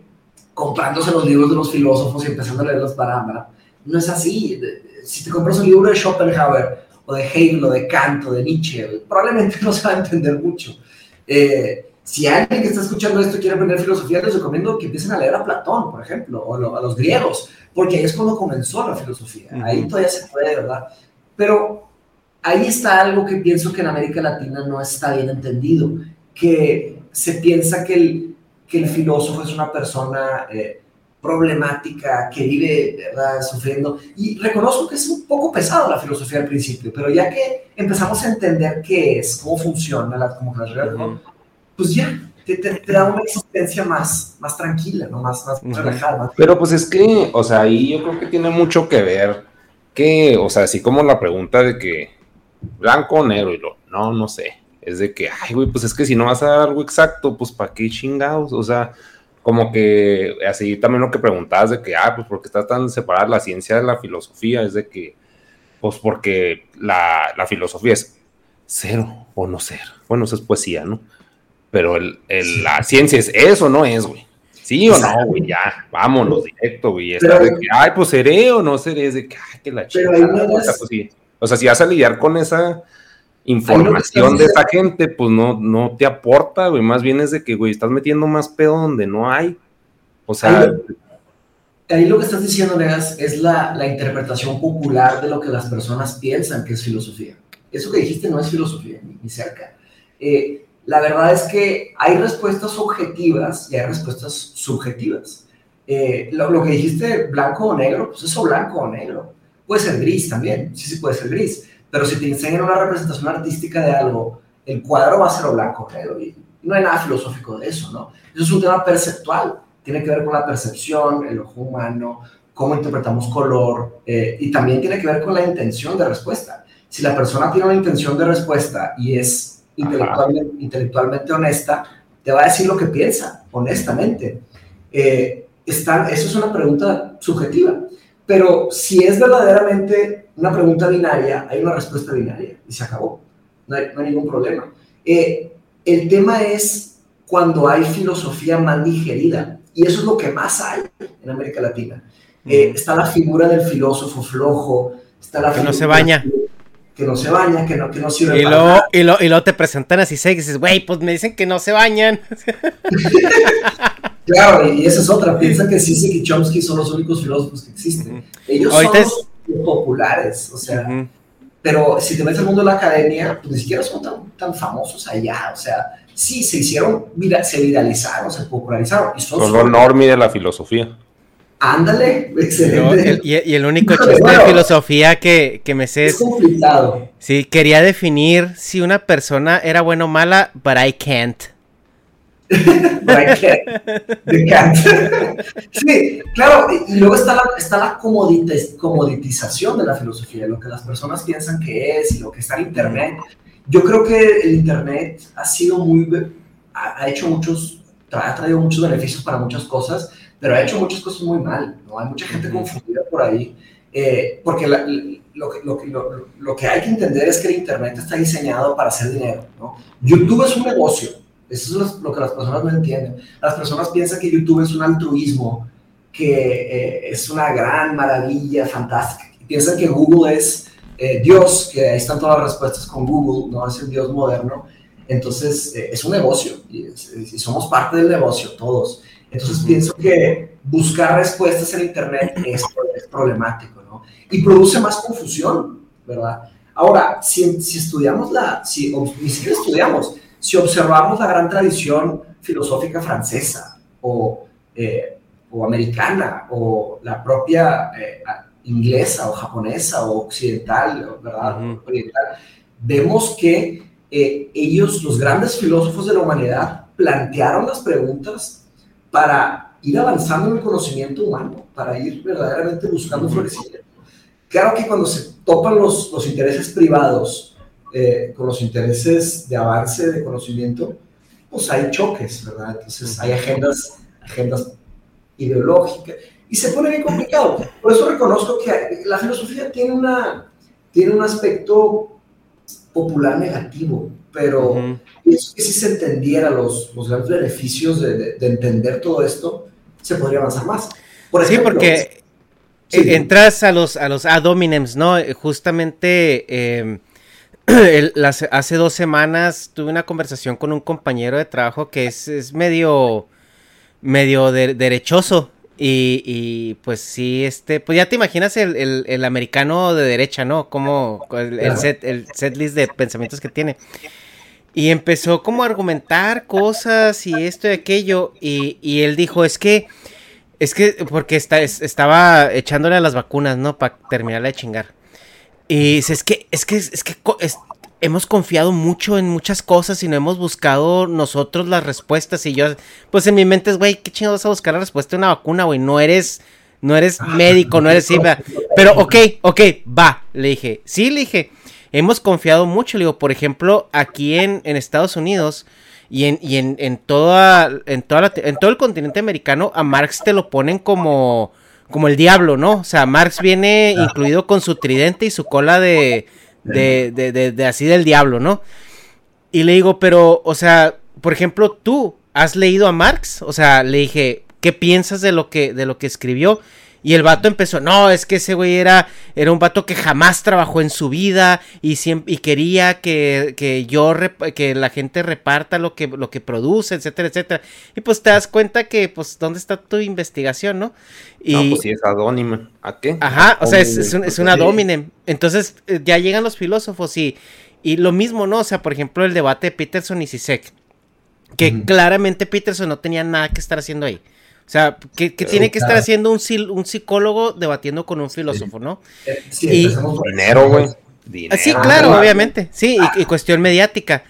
comprándose los libros de los filósofos y empezando a leerlos para no es así. Si te compras un libro de Schopenhauer o de Hegel o de Kant o de Nietzsche, probablemente no se va a entender mucho. Eh, si alguien que está escuchando esto quiere aprender filosofía, les recomiendo que empiecen a leer a Platón, por ejemplo, o a los griegos, porque ahí es cuando comenzó la filosofía. Ahí todavía se puede, ¿verdad? Pero ahí está algo que pienso que en América Latina no está bien entendido, que se piensa que el, que el filósofo es una persona eh, problemática, que vive ¿verdad? sufriendo. Y reconozco que es un poco pesado la filosofía al principio, pero ya que empezamos a entender qué es, cómo funciona, la, como la pues ya, te, da una existencia más, más tranquila, ¿no? más, más relajada. Pero pues es que, o sea, ahí yo creo que tiene mucho que ver que, o sea, así como la pregunta de que blanco o negro, y lo, no, no sé, es de que, ay, güey, pues es que si no vas a dar algo exacto, pues ¿para qué chingados? O sea, como que así también lo que preguntabas de que, ah, pues porque está tan separada la ciencia de la filosofía, es de que, pues porque la, la filosofía es cero o no ser. Bueno, eso es poesía, ¿no? Pero el, el, la ciencia es eso, no es, güey. Sí o no, güey, ya, vámonos directo, güey. Está de que, ay, pues seré o no seré, es de que, ay, que la chica. o, sea, pues, sí. o sea, si vas a lidiar con esa información de esa gente, pues no, no te aporta, güey. Más bien es de que, güey, estás metiendo más pedo donde no hay. O sea. Ahí lo, que estás diciendo, Negas, es la, la interpretación popular de lo que las personas piensan que es filosofía. Eso que dijiste no es filosofía, ni, cerca. Eh, la verdad es que hay respuestas objetivas y hay respuestas subjetivas. Eh, lo, que dijiste, blanco o negro, pues eso blanco o negro. Puede ser gris también, sí, sí puede ser gris. Pero si te enseñan una representación artística de algo, el cuadro va a ser blanco o negro. Y no hay nada filosófico de eso, ¿no? Eso es un tema perceptual. Tiene que ver con la percepción, el ojo humano, cómo interpretamos color, eh, y también tiene que ver con la intención de respuesta. Si la persona tiene una intención de respuesta y es intelectualmente, intelectualmente, honesta, te va a decir lo que piensa, honestamente. Eh, eso es una pregunta subjetiva, pero si es verdaderamente una pregunta binaria, hay una respuesta binaria y se acabó, no hay, ningún problema. Eh, el tema es cuando hay filosofía mal digerida, y eso es lo que más hay en América Latina. Eh, está la figura del filósofo flojo, está la que no se baña que no se baña, que no, que no sirve y para luego, Y, lo, y luego te presentan así y dices, güey, pues me dicen que no se bañan. claro, y esa es otra. Piensan que Sisek y Chomsky son los únicos filósofos que existen. Ellos son los populares, o sea. Pero si te metes al mundo de la academia, pues ni siquiera son tan, tan famosos allá. O sea, sí, se hicieron, mira, se viralizaron, se popularizaron. Y son los normie de la filosofía. Ándale, excelente. y, el único chiste de filosofía que, me sé es. complicado. Sí, quería definir si una persona era buena o mala, but I can't. but I can't. sí, claro, y luego está la, está la comoditización de la filosofía, lo que las personas piensan que es y lo que está en Internet. Yo creo que el Internet ha sido muy. ha hecho muchos. ha traído muchos beneficios para muchas cosas pero ha hecho muchas cosas muy mal, ¿no? Hay mucha gente confundida por ahí, eh, porque lo, que, lo, lo, lo, que hay que entender es que el Internet está diseñado para hacer dinero, ¿no? YouTube es un negocio, eso es lo que las personas no entienden. Las personas piensan que YouTube es un altruismo, que eh, es una gran maravilla, fantástica. Piensan que Google es eh, Dios, que ahí están todas las respuestas con Google, no es el Dios moderno. Entonces, es un negocio y, y somos parte del negocio todos. Entonces pienso que buscar respuestas en Internet es, problemático, ¿no? Y produce más confusión, ¿verdad? Ahora, si, si estudiamos la, si, ni siquiera estudiamos, si observamos la gran tradición filosófica francesa o, eh, o americana o la propia eh, inglesa o japonesa o occidental, ¿verdad? Oriental, vemos que eh, ellos, los grandes filósofos de la humanidad, plantearon las preguntas para ir avanzando en el conocimiento humano, para ir verdaderamente buscando florecimiento. Claro que cuando se topan los, los intereses privados eh, con los intereses de avance de conocimiento, pues hay choques, ¿verdad? Entonces hay agendas, agendas ideológicas y se pone bien complicado. Por eso reconozco que la filosofía tiene, una, tiene un aspecto popular negativo, pero que si se entendiera los, los grandes beneficios de, de, entender todo esto, se podría avanzar más. Por sí, porque entras a los, a los ad ¿no? Justamente em, hace dos semanas tuve una conversación con un compañero de trabajo que es, es medio, medio derechoso. Y, y, pues sí, este, pues ya te imaginas el, el, el americano de derecha, ¿no? Como el, set, el set list de pensamientos que tiene. Y empezó como a argumentar cosas y esto y aquello. Y, y él dijo, es que, es que, porque está, estaba echándole a las vacunas, ¿no? Para terminar de chingar. Y dice, es que, es que, es que hemos confiado mucho en muchas cosas y no hemos buscado nosotros las respuestas. Y yo, pues en mi mente es, güey, ¿qué chingados vas a buscar la respuesta de una vacuna, güey? No eres, no eres médico, no eres... Pero, ok, ok, va, le dije. Sí, le dije hemos confiado mucho, digo, por ejemplo, aquí en, en Estados Unidos y en, y en, en toda, en, toda en todo el continente americano, a Marx te lo ponen como, como el diablo, ¿no? O sea, Marx viene incluido con su tridente y su cola de, de, de, de, así del diablo, ¿no? Y le digo, pero, o sea, por ejemplo, tú has leído a Marx, o sea, le dije, ¿qué piensas de lo que, de lo que escribió? Y el vato empezó, no, es que ese güey era, era un vato que jamás trabajó en su vida y, siempre, y quería que, que yo, que la gente reparta lo que, lo que produce, etcétera, etcétera. Y pues te das cuenta que, pues, ¿dónde está tu investigación, no? Y, no, pues sí, es adónime. ¿A qué? Ajá, o sea, es, es, un, es una dominem. Entonces, eh, ya llegan los filósofos y, y lo mismo, ¿no? O sea, por ejemplo, el debate de Peterson y Sisek. Que claramente Peterson no tenía nada que estar haciendo ahí. O sea, que, tiene que estar haciendo un, un, psicólogo debatiendo con un filósofo, ¿no? Sí, y, dinero, güey. Sí, claro, obviamente. Sí, y, cuestión mediática.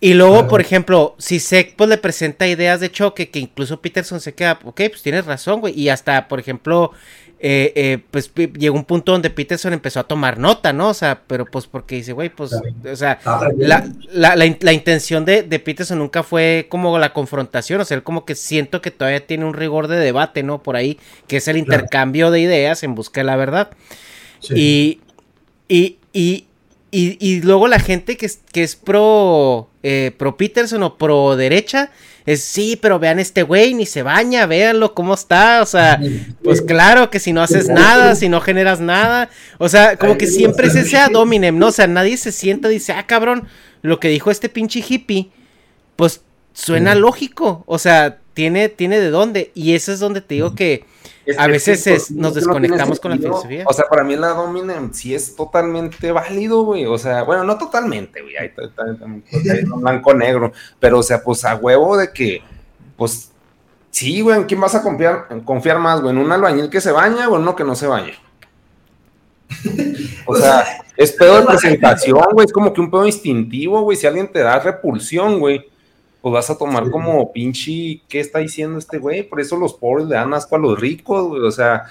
Y luego, por ejemplo, si Sek pues, le presenta ideas de choque, que incluso Peterson se queda, ok, pues tienes razón, güey. Y hasta, por ejemplo, eh, eh, pues llegó un punto donde Peterson empezó a tomar nota, ¿no? O sea, pero pues porque dice, güey, pues, o sea, la, la, la, intención de, de, Peterson nunca fue como la confrontación, o sea, él como que siento que todavía tiene un rigor de debate, ¿no? Por ahí, que es el intercambio de ideas en busca de la verdad. Y, y, y, y, y, luego la gente que es, que es pro, eh, pro Peterson o pro derecha, es sí, pero vean este güey, ni se baña, véanlo cómo está, o sea, pues claro que si no haces nada, si no generas nada, o sea, como que siempre es ese dominem, ¿no? O sea, nadie se sienta y dice, ah, cabrón, lo que dijo este pinche hippie, pues suena lógico, o sea, tiene, tiene de dónde, y eso es donde te digo que a veces nos desconectamos con la filosofía. O sea, para mí la Dominem sí es totalmente válido, güey. O sea, bueno, no totalmente, güey. Hay, blanco-negro. Pero, o sea, pues a huevo de que, pues, sí, güey, ¿en quién vas a confiar, confiar más, güey? ¿En un albañil que se baña o en uno que no se baña? O sea, es pedo de presentación, güey. Es como que un pedo instintivo, güey. Si alguien te da repulsión, güey pues vas a tomar como pinche, ¿qué está diciendo este güey? Por eso los pobres le dan asco a los ricos, güey, o sea,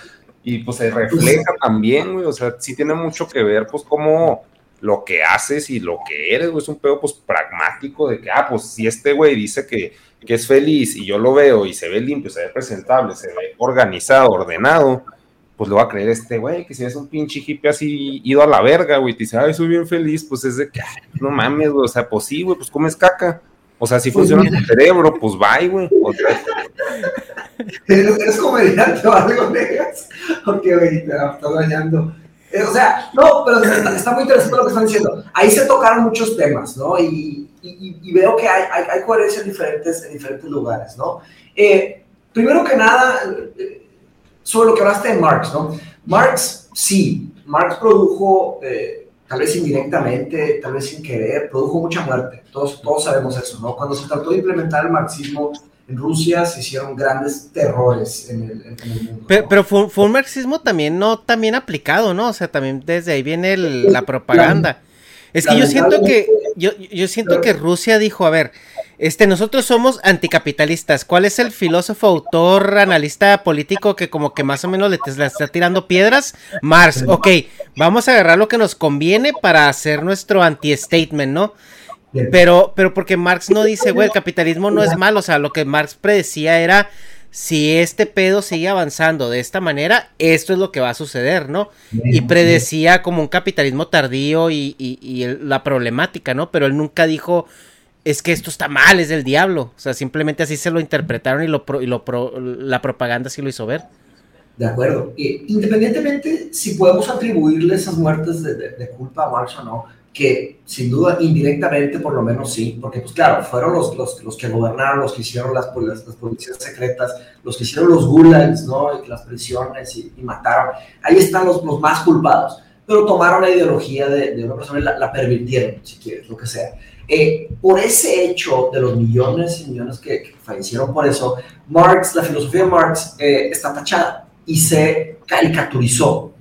y pues se refleja también, güey, o sea, sí tiene mucho que ver, pues, como lo que haces y lo que eres, güey, es un pedo, pues, pragmático de que, ah, pues, si este güey dice que, que es feliz y yo lo veo y se ve limpio, se ve presentable, se ve organizado, ordenado, pues lo va a creer este güey, que si es un pinche hippie así ido a la verga, güey, te dice, ay, soy bien feliz, pues es de que, no mames, güey, o sea, pues sí, güey, pues comes caca. O sea, si pues funciona tu cerebro, pues bye, güey. ¿Eres comediante o algo, negas? Ok, güey, te estás dañando. Eh, o sea, no, pero está, muy interesante lo que están diciendo. Ahí se tocaron muchos temas, ¿no? Y, y, veo que hay, hay, hay, coherencia en diferentes, en diferentes lugares, ¿no? Eh, primero que nada, eh, sobre lo que hablaste de Marx, ¿no? Marx, sí, Marx produjo tal vez indirectamente, tal vez sin querer, produjo mucha muerte. Todos, todos sabemos eso, ¿no? Cuando se trató de implementar el marxismo en Rusia, se hicieron grandes terrores en el, mundo. Pero, fue, un marxismo también no también aplicado, ¿no? O sea, también desde ahí viene la propaganda. Es que yo siento que yo, yo siento que Rusia dijo, a ver, este, nosotros somos anticapitalistas. ¿Cuál es el filósofo, autor, analista político que como que más o menos le, está tirando piedras? Marx. Ok, vamos a agarrar lo que nos conviene para hacer nuestro anti-statement, ¿no? Pero, pero porque Marx no dice, güey, el capitalismo no es malo. O sea, lo que Marx predecía era, si este pedo sigue avanzando de esta manera, esto es lo que va a suceder, ¿no? Y predecía como un capitalismo tardío y, y la problemática, ¿no? Pero él nunca dijo es que esto está mal, es del diablo. O sea, simplemente así se lo interpretaron y, lo, y lo la propaganda sí lo hizo ver. De acuerdo. independientemente si podemos atribuirle esas muertes de, culpa a Marx o no, que sin duda indirectamente por lo menos sí, porque pues claro, fueron los, los, los que gobernaron, los que hicieron las, las, las, policías secretas, los que hicieron los gulags, ¿no? Y las prisiones y, mataron. Ahí están los, los más culpados, pero tomaron la ideología de, de una persona y la, la pervirtieron, si quieres, lo que sea. Eh, por ese hecho de los millones y millones que, fallecieron por eso, Marx, la filosofía de Marx eh, está tachada y se caricaturizó.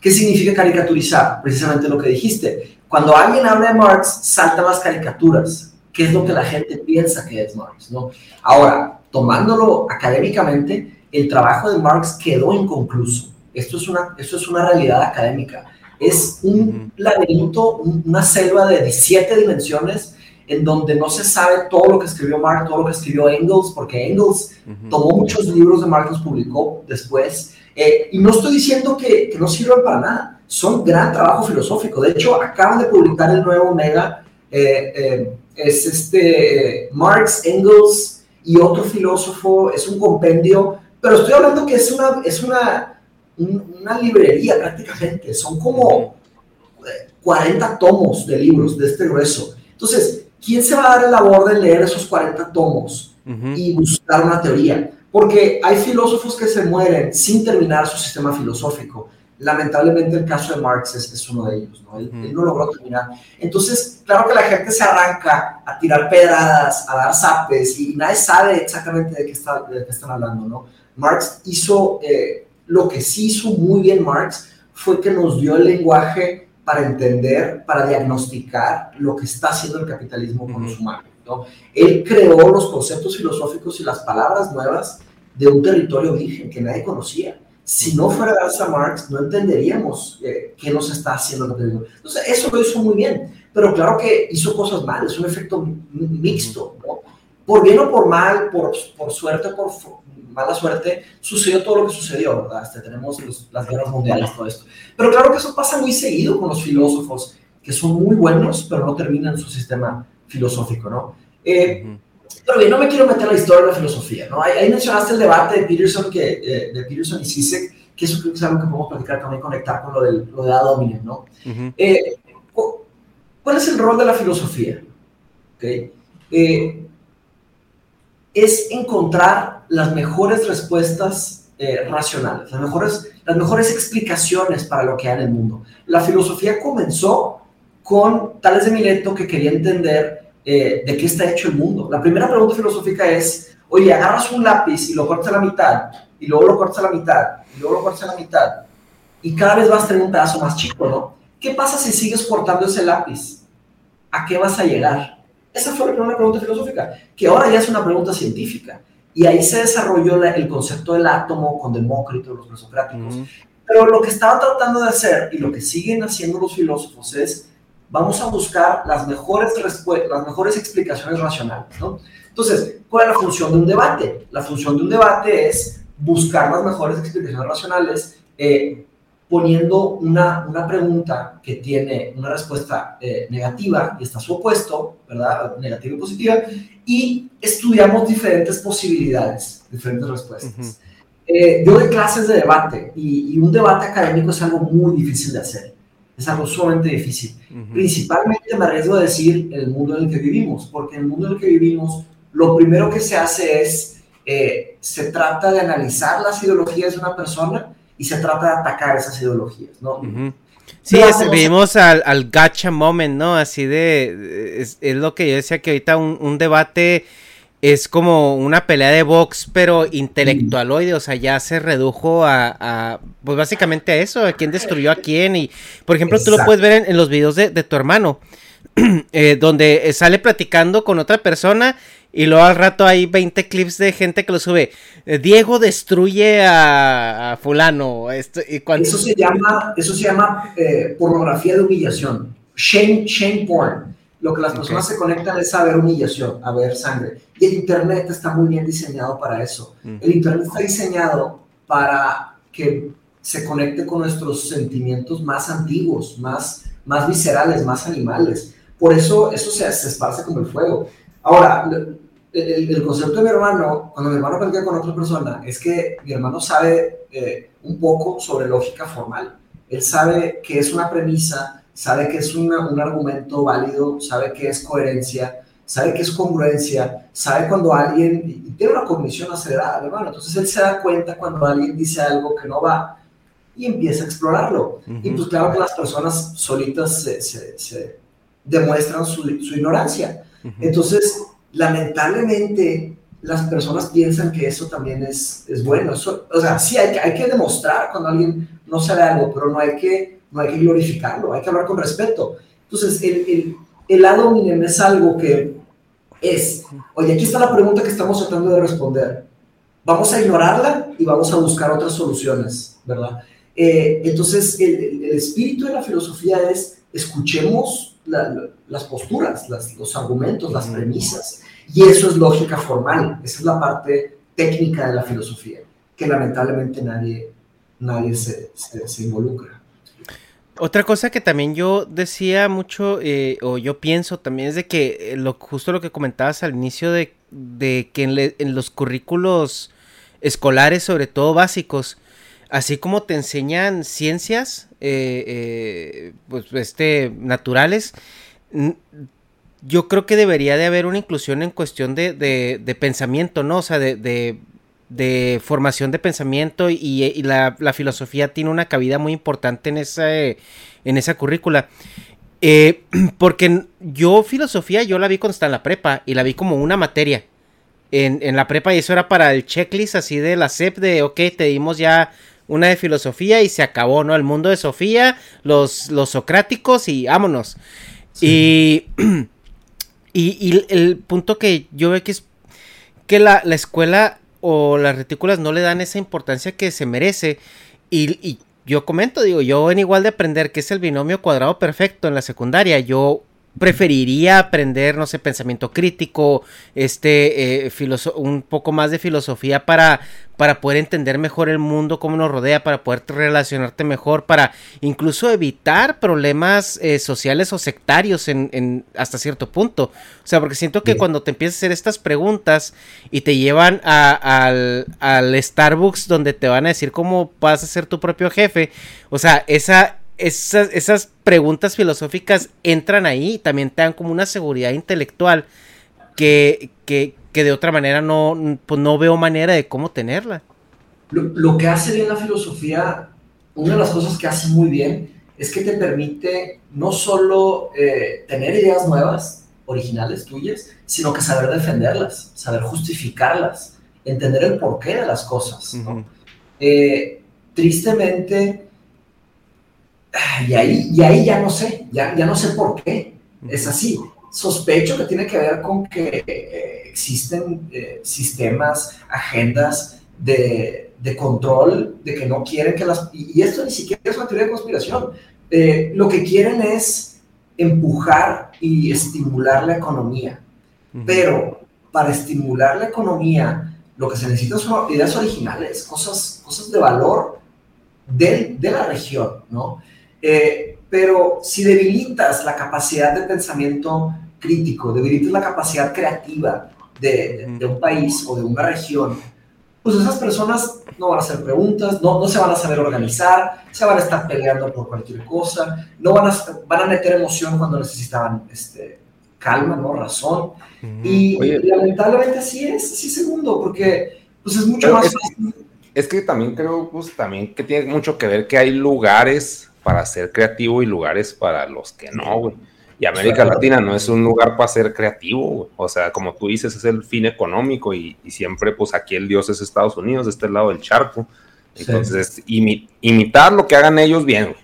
¿Qué significa caricaturizar? Precisamente lo que dijiste. Cuando alguien habla de Marx, saltan las caricaturas. ¿Qué es lo que la gente piensa que es Marx? ¿no? Ahora, tomándolo académicamente, el trabajo de Marx quedó inconcluso. Esto es una, esto es una realidad académica es un laberinto, una selva de siete dimensiones en donde no se sabe todo lo que escribió Marx, todo lo que escribió Engels, porque Engels tomó muchos libros de Marx, los publicó después. Eh, y no estoy diciendo que, que, no sirvan para nada, son gran trabajo filosófico. De hecho, acaban de publicar el nuevo Omega, eh, eh, es este Marx, Engels y otro filósofo, es un compendio. Pero estoy hablando que es una, es una, una librería prácticamente, son como 40 tomos de libros de este grueso. Entonces, ¿quién se va a dar el labor de leer esos 40 tomos y buscar una teoría? Porque hay filósofos que se mueren sin terminar su sistema filosófico. Lamentablemente el caso de Marx es, uno de ellos, ¿no? Él, no logró terminar. Entonces, claro que la gente se arranca a tirar pedradas, a dar zapes, y nadie sabe exactamente de qué, está, de qué están hablando, ¿no? Marx hizo, eh, lo que sí hizo muy bien Marx fue que nos dio el lenguaje para entender, para diagnosticar lo que está haciendo el capitalismo con los humanos. ¿no? Él creó los conceptos filosóficos y las palabras nuevas de un territorio virgen que nadie conocía. Si no fuera gracias a Marx, no entenderíamos eh, qué nos está haciendo el capitalismo. Entonces, eso lo hizo muy bien, pero claro que hizo cosas mal, es un efecto mixto, ¿no? Por bien o por mal, por, por suerte o por mala suerte, sucedió todo lo que sucedió, ¿verdad? Este, tenemos las guerras mundiales, todo esto. Pero claro que eso pasa muy seguido con los filósofos, que son muy buenos, pero no terminan su sistema filosófico, ¿no? Eh, pero bien, no me quiero meter en la historia de la filosofía, ¿no? Ahí, mencionaste el debate de Peterson, que, eh, de Peterson y Sisek, que eso creo que es algo que podemos platicar también, conectar con lo, del, lo de Ad ¿no? Eh, ¿Cuál es el rol de la filosofía? ¿Okay? Es encontrar las mejores respuestas racionales, las mejores, las mejores explicaciones para lo que hay en el mundo. La filosofía comenzó con Tales de Mileto que quería entender eh, de qué está hecho el mundo. La primera pregunta filosófica es, oye, agarras un lápiz y lo cortas a la mitad, y luego lo cortas a la mitad, y luego lo cortas a la mitad, y cada vez vas a tener un pedazo más chico, ¿no? ¿Qué pasa si sigues cortando ese lápiz? ¿A qué vas a llegar? Esa fue la primera pregunta filosófica, que ahora ya es una pregunta científica. Y ahí se desarrolló el concepto del átomo con Demócrito, los presocráticos. Pero lo que estaba tratando de hacer y lo que siguen haciendo los filósofos es vamos a buscar las mejores, las mejores explicaciones racionales, ¿no? Entonces, ¿cuál es la función de un debate? La función de un debate es buscar las mejores explicaciones racionales eh, poniendo una, una, pregunta que tiene una respuesta eh, negativa y está su opuesto, ¿verdad? Negativa y positiva, y estudiamos diferentes posibilidades, diferentes respuestas. Eh, yo doy clases de debate y, y un debate académico es algo muy difícil de hacer es algo sumamente difícil. Principalmente me arriesgo a decir el mundo en el que vivimos, porque en el mundo en el que vivimos lo primero que se hace es, eh, se trata de analizar las ideologías de una persona y se trata de atacar esas ideologías, ¿no? Sí, vivimos al, al, gacha moment, ¿no? Así de, es, lo que yo decía que ahorita un, un debate es como una pelea de box, pero intelectualoide, o sea, ya se redujo a, pues básicamente a eso, a quién destruyó a quién, y por ejemplo, tú lo puedes ver en, los videos de, tu hermano, eh, donde sale platicando con otra persona, y luego al rato hay 20 clips de gente que lo sube, eh, Diego destruye a, fulano, esto, y Eso se llama, eso se llama eh, pornografía de humillación, shame, shame porn. Lo que las personas se conectan es a ver humillación, a ver sangre. Y el Internet está muy bien diseñado para eso. El Internet está diseñado para que se conecte con nuestros sentimientos más antiguos, más, más viscerales, más animales. Por eso eso se, se esparce como el fuego. Ahora, el, concepto de mi hermano, cuando mi hermano platica con otra persona, es que mi hermano sabe eh, un poco sobre lógica formal. Él sabe que es una premisa sabe que es un argumento válido, sabe que es coherencia, sabe que es congruencia, sabe cuando alguien, tiene una cognición acelerada, hermano, entonces él se da cuenta cuando alguien dice algo que no va y empieza a explorarlo. Y pues claro que las personas solitas se, demuestran su, ignorancia. Entonces, lamentablemente, las personas piensan que eso también es, es bueno. o sea, sí, hay, hay que demostrar cuando alguien no sabe algo, pero no hay que no hay que glorificarlo, hay que hablar con respeto. Entonces, el, el, el ad es algo que es, oye, aquí está la pregunta que estamos tratando de responder. Vamos a ignorarla y vamos a buscar otras soluciones, ¿verdad? Eh, entonces, el, el, espíritu de la filosofía es, escuchemos las posturas, los argumentos, las premisas. Y eso es lógica formal, esa es la parte técnica de la filosofía, que lamentablemente nadie, nadie se, se involucra. Otra cosa que también yo decía mucho, eh, o yo pienso también, es de que eh, lo, justo lo que comentabas al inicio de, que en, los currículos escolares, sobre todo básicos, así como te enseñan ciencias, eh, eh, pues, este, naturales, yo creo que debería de haber una inclusión en cuestión de, de, pensamiento, ¿no? O sea, de, de, formación de pensamiento y, la, filosofía tiene una cabida muy importante en esa, en esa currícula. Eh, porque yo filosofía, yo la vi cuando estaba en la prepa y la vi como una materia. En, en, la prepa y eso era para el checklist así de la SEP de, ok, te dimos ya una de filosofía y se acabó, ¿no? El mundo de Sofía, los, los socráticos y vámonos. Y, y, el punto que yo veo que es que la, la, escuela o las retículas no le dan esa importancia que se merece. Y, y yo comento, digo, yo en igual de aprender que es el binomio cuadrado perfecto en la secundaria, yo preferiría aprender, no sé, pensamiento crítico, este, eh, un poco más de filosofía para, para poder entender mejor el mundo, cómo nos rodea, para poder relacionarte mejor, para incluso evitar problemas eh, sociales o sectarios en, en, hasta cierto punto. O sea, porque siento que cuando te empiezas a hacer estas preguntas y te llevan al, al Starbucks donde te van a decir cómo vas a ser tu propio jefe, o sea, esa esas, esas preguntas filosóficas entran ahí y también te dan como una seguridad intelectual que, que, que de otra manera no, pues no veo manera de cómo tenerla. Lo, lo, que hace bien la filosofía, una de las cosas que hace muy bien, es que te permite no solo eh, tener ideas nuevas, originales tuyas, sino que saber defenderlas, saber justificarlas, entender el porqué de las cosas. ¿no? eh, tristemente, y ahí, y ahí ya no sé, ya, ya no sé por qué es así. Sospecho que tiene que ver con que eh, existen eh, sistemas, agendas de, de, control, de que no quieren que las... Y, esto ni siquiera es una teoría de conspiración. Eh, lo que quieren es empujar y estimular la economía. Pero para estimular la economía, lo que se necesita son ideas originales, cosas, cosas de valor de, de la región, ¿no? Eh, pero si debilitas la capacidad de pensamiento crítico, debilitas la capacidad creativa de, un país o de una región, pues esas personas no van a hacer preguntas, no, no se van a saber organizar, se van a estar peleando por cualquier cosa, no van a, van a meter emoción cuando necesitaban este, calma, ¿no? Razón. Y, lamentablemente así es, así segundo, porque pues es mucho más... Es, es que también creo, pues también que tiene mucho que ver que hay lugares para ser creativo y lugares para los que no, güey. Y América Latina no es un lugar para ser creativo, güey. O sea, como tú dices, es el fin económico y, siempre, pues aquí el dios es Estados Unidos, de este lado del charco. Entonces, imitar lo que hagan ellos bien, güey.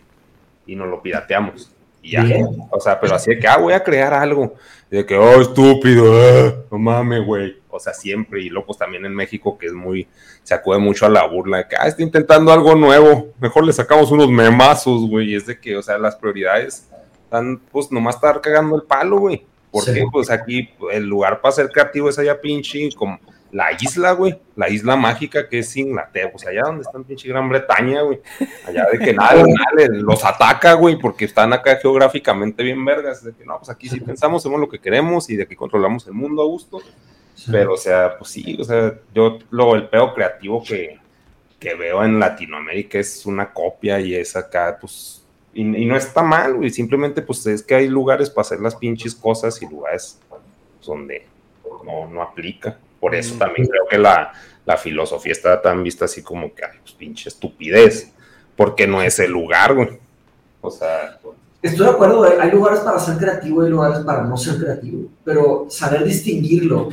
Y nos lo pirateamos. Y ya. O sea, pero así de que, ah, voy a crear algo. de que, oh, estúpido, ah, no mames, güey. O sea, siempre. Y luego, pues también en México, que es muy se acude mucho a la burla de que, ah, está intentando algo nuevo, mejor le sacamos unos memazos, güey, y es de que, o sea, las prioridades están, pues, nomás estar cagando el palo, güey, porque, pues, aquí el lugar para ser creativo es allá pinche, como la isla, güey, la isla mágica que es Inglaterra, o sea, allá donde está pinche Gran Bretaña, güey, allá de que nada, los ataca, güey, porque están acá geográficamente bien vergas, de que no, pues aquí sí pensamos, hacemos lo que queremos y de que controlamos el mundo a gusto, pero, o sea, pues sí, o sea, yo lo, el pedo creativo que, que veo en Latinoamérica es una copia y es acá, pues, y, no está mal, güey, simplemente, pues, es que hay lugares para hacer las pinches cosas y lugares donde no, no aplica. Por eso mm. también creo que la, la filosofía está tan vista así como que, ay, pues, pinche estupidez, porque no es el lugar, güey. O sea, Estoy de acuerdo, hay lugares para ser creativo y lugares para no ser creativo, pero saber distinguirlo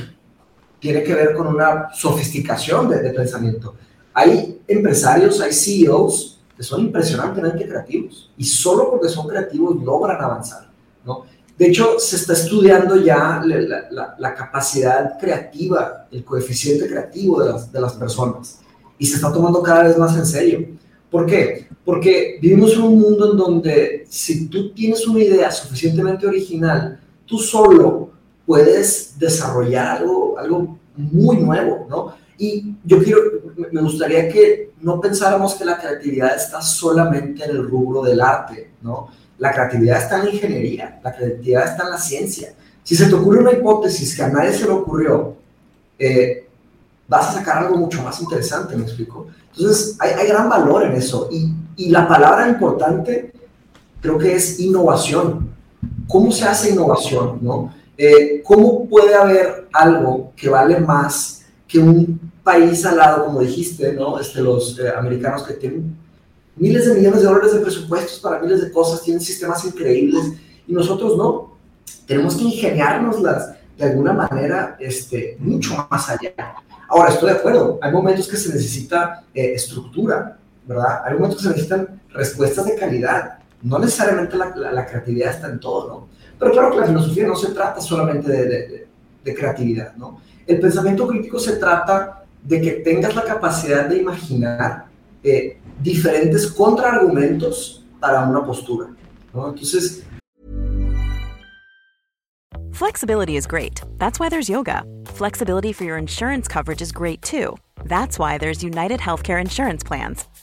tiene que ver con una sofisticación de, pensamiento. Hay empresarios, hay CEOs que son impresionantemente creativos y solo porque son creativos logran avanzar. ¿no? De hecho, se está estudiando ya la, la, capacidad creativa, el coeficiente creativo de las, de las personas y se está tomando cada vez más en serio. ¿Por qué? Porque vivimos en un mundo en donde si tú tienes una idea suficientemente original, tú solo puedes desarrollar algo, algo muy nuevo, ¿no? Y yo quiero, me gustaría que no pensáramos que la creatividad está solamente en el rubro del arte, ¿no? La creatividad está en la ingeniería, la creatividad está en la ciencia. Si se te ocurre una hipótesis que a nadie se le ocurrió, eh, vas a sacar algo mucho más interesante, ¿me explico? Entonces, hay, hay gran valor en eso. Y, y la palabra importante creo que es innovación. ¿Cómo se hace innovación? ¿no? Eh, ¿Cómo puede haber algo que vale más que un país al lado, como dijiste, ¿no? este, los eh, americanos que tienen miles de millones de dólares de presupuestos para miles de cosas, tienen sistemas increíbles y nosotros no. Tenemos que ingeniárnoslas de alguna manera este, mucho más allá. Ahora, estoy de acuerdo, hay momentos que se necesita eh, estructura, ¿verdad? Hay momentos que se necesitan respuestas de calidad. No necesariamente la, la, creatividad está en todo, ¿no? Pero claro que la filosofía no se trata solamente de, de, de, creatividad, ¿no? El pensamiento crítico se trata de que tengas la capacidad de imaginar eh, diferentes contraargumentos para una postura, ¿no? Entonces... Flexibility is great. That's why there's yoga. Flexibility for your insurance coverage is great too. That's why there's United Healthcare Insurance Plans.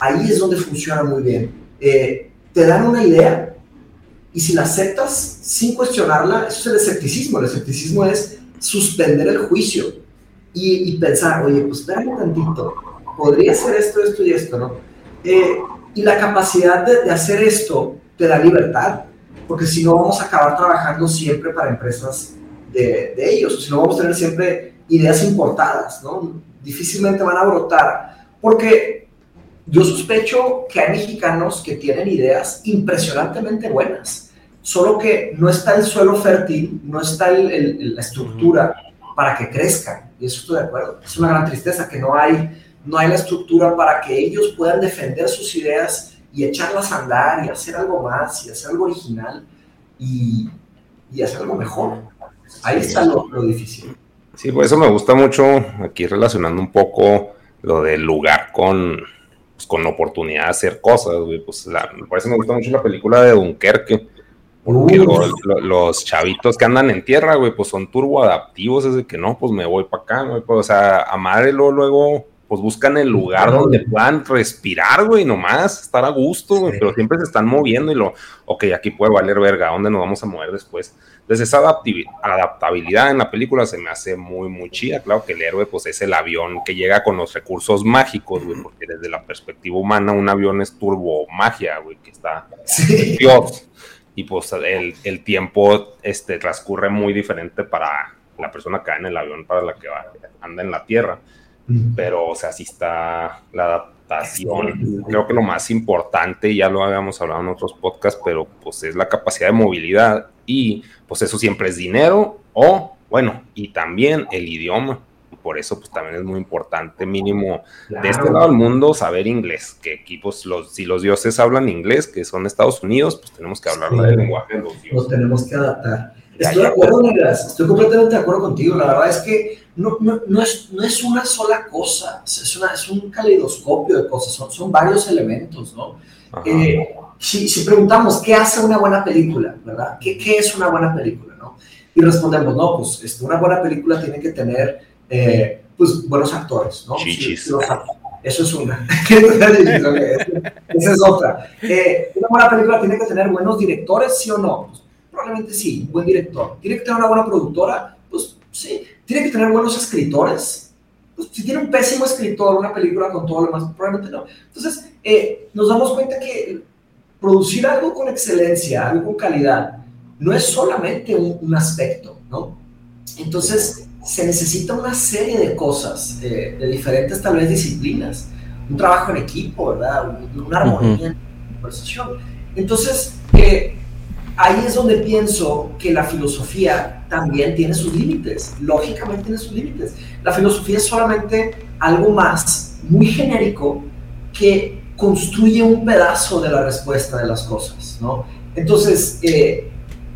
Ahí es donde funciona muy bien. Eh, te dan una idea y si la aceptas sin cuestionarla, eso es el escepticismo. El escepticismo es suspender el juicio y, pensar, oye, pues espérame tantito, podría ser esto, esto y esto, ¿no? Eh, y la capacidad de, de, hacer esto te da libertad, porque si no vamos a acabar trabajando siempre para empresas de, de ellos, si no vamos a tener siempre ideas importadas, ¿no? Difícilmente van a brotar, porque yo sospecho que hay mexicanos que tienen ideas impresionantemente buenas, solo que no está el suelo fértil, no está el, el, la estructura para que crezcan, y eso estoy de acuerdo. Es una gran tristeza que no hay, no hay la estructura para que ellos puedan defender sus ideas y echarlas a andar y hacer algo más y hacer algo original y, y hacer algo mejor. Ahí está lo, lo difícil. Sí, por eso me gusta mucho aquí relacionando un poco lo del lugar con, pues, con la oportunidad de hacer cosas, güey. Pues la, por eso me gusta mucho la película de Dunkerque. Porque lo- lo- los chavitos que andan en tierra, güey, pues son turboadaptivos, es de que no, pues me voy para acá, güey. Pues, o sea, a madre luego, luego, pues buscan el lugar donde puedan respirar, güey, nomás, estar a gusto, güey, Sí. pero siempre se están moviendo y lo, ok, aquí puede valer verga, ¿a dónde nos vamos a mover después? Entonces esa adaptabilidad en la película se me hace muy, muy chida. Claro que el héroe pues es el avión que llega con los recursos mágicos, güey, porque desde la perspectiva humana un avión es turbo magia, güey, que está Sí. Dios. Y pues el, el tiempo este, transcurre muy diferente para la persona que va en el avión, para la que va, anda en la tierra. Pero, o sea, sí está la adaptación. Creo que lo más importante, ya lo habíamos hablado en otros podcasts, pero pues es la capacidad de movilidad y pues eso siempre es dinero o, bueno, y también el idioma. Por eso pues también es muy importante, mínimo de este lado del mundo, saber inglés. Que aquí pues los, si los dioses hablan inglés, que son Estados Unidos, pues tenemos que hablar Sí. el lenguaje de los Nos dioses. tenemos que adaptar. Ya, Estoy de acuerdo. Estoy completamente de acuerdo contigo. La verdad es que no, no, no es, no es una sola cosa. Es, una, es un caleidoscopio de cosas. Son, son varios elementos, ¿no? Eh, si, si preguntamos, ¿qué hace una buena película? ¿Verdad? ¿Qué, qué es una buena película? ¿no? Y respondemos, no, pues este, una buena película tiene que tener eh, pues, buenos actores, ¿no? Chichis. Los, Eso es una. Esa es otra. Eh, ¿Una buena película tiene que tener buenos directores, sí o no? Pues, probablemente sí, un buen director. ¿Tiene que tener una buena productora? Pues sí. ¿Tiene que tener buenos escritores? Pues si tiene un pésimo escritor, una película con todo lo demás, probablemente no. Entonces, eh, nos damos cuenta que producir algo con excelencia, algo con calidad, no es solamente un, un aspecto, ¿no? Entonces, se necesita una serie de cosas, eh, de diferentes tal vez disciplinas, un trabajo en equipo, ¿verdad? Una armonía en la conversación. Entonces, eh, ahí es donde pienso que la filosofía también tiene sus límites, lógicamente tiene sus límites. La filosofía es solamente algo más, muy genérico, que construye un pedazo de la respuesta de las cosas, ¿no? Entonces, eh,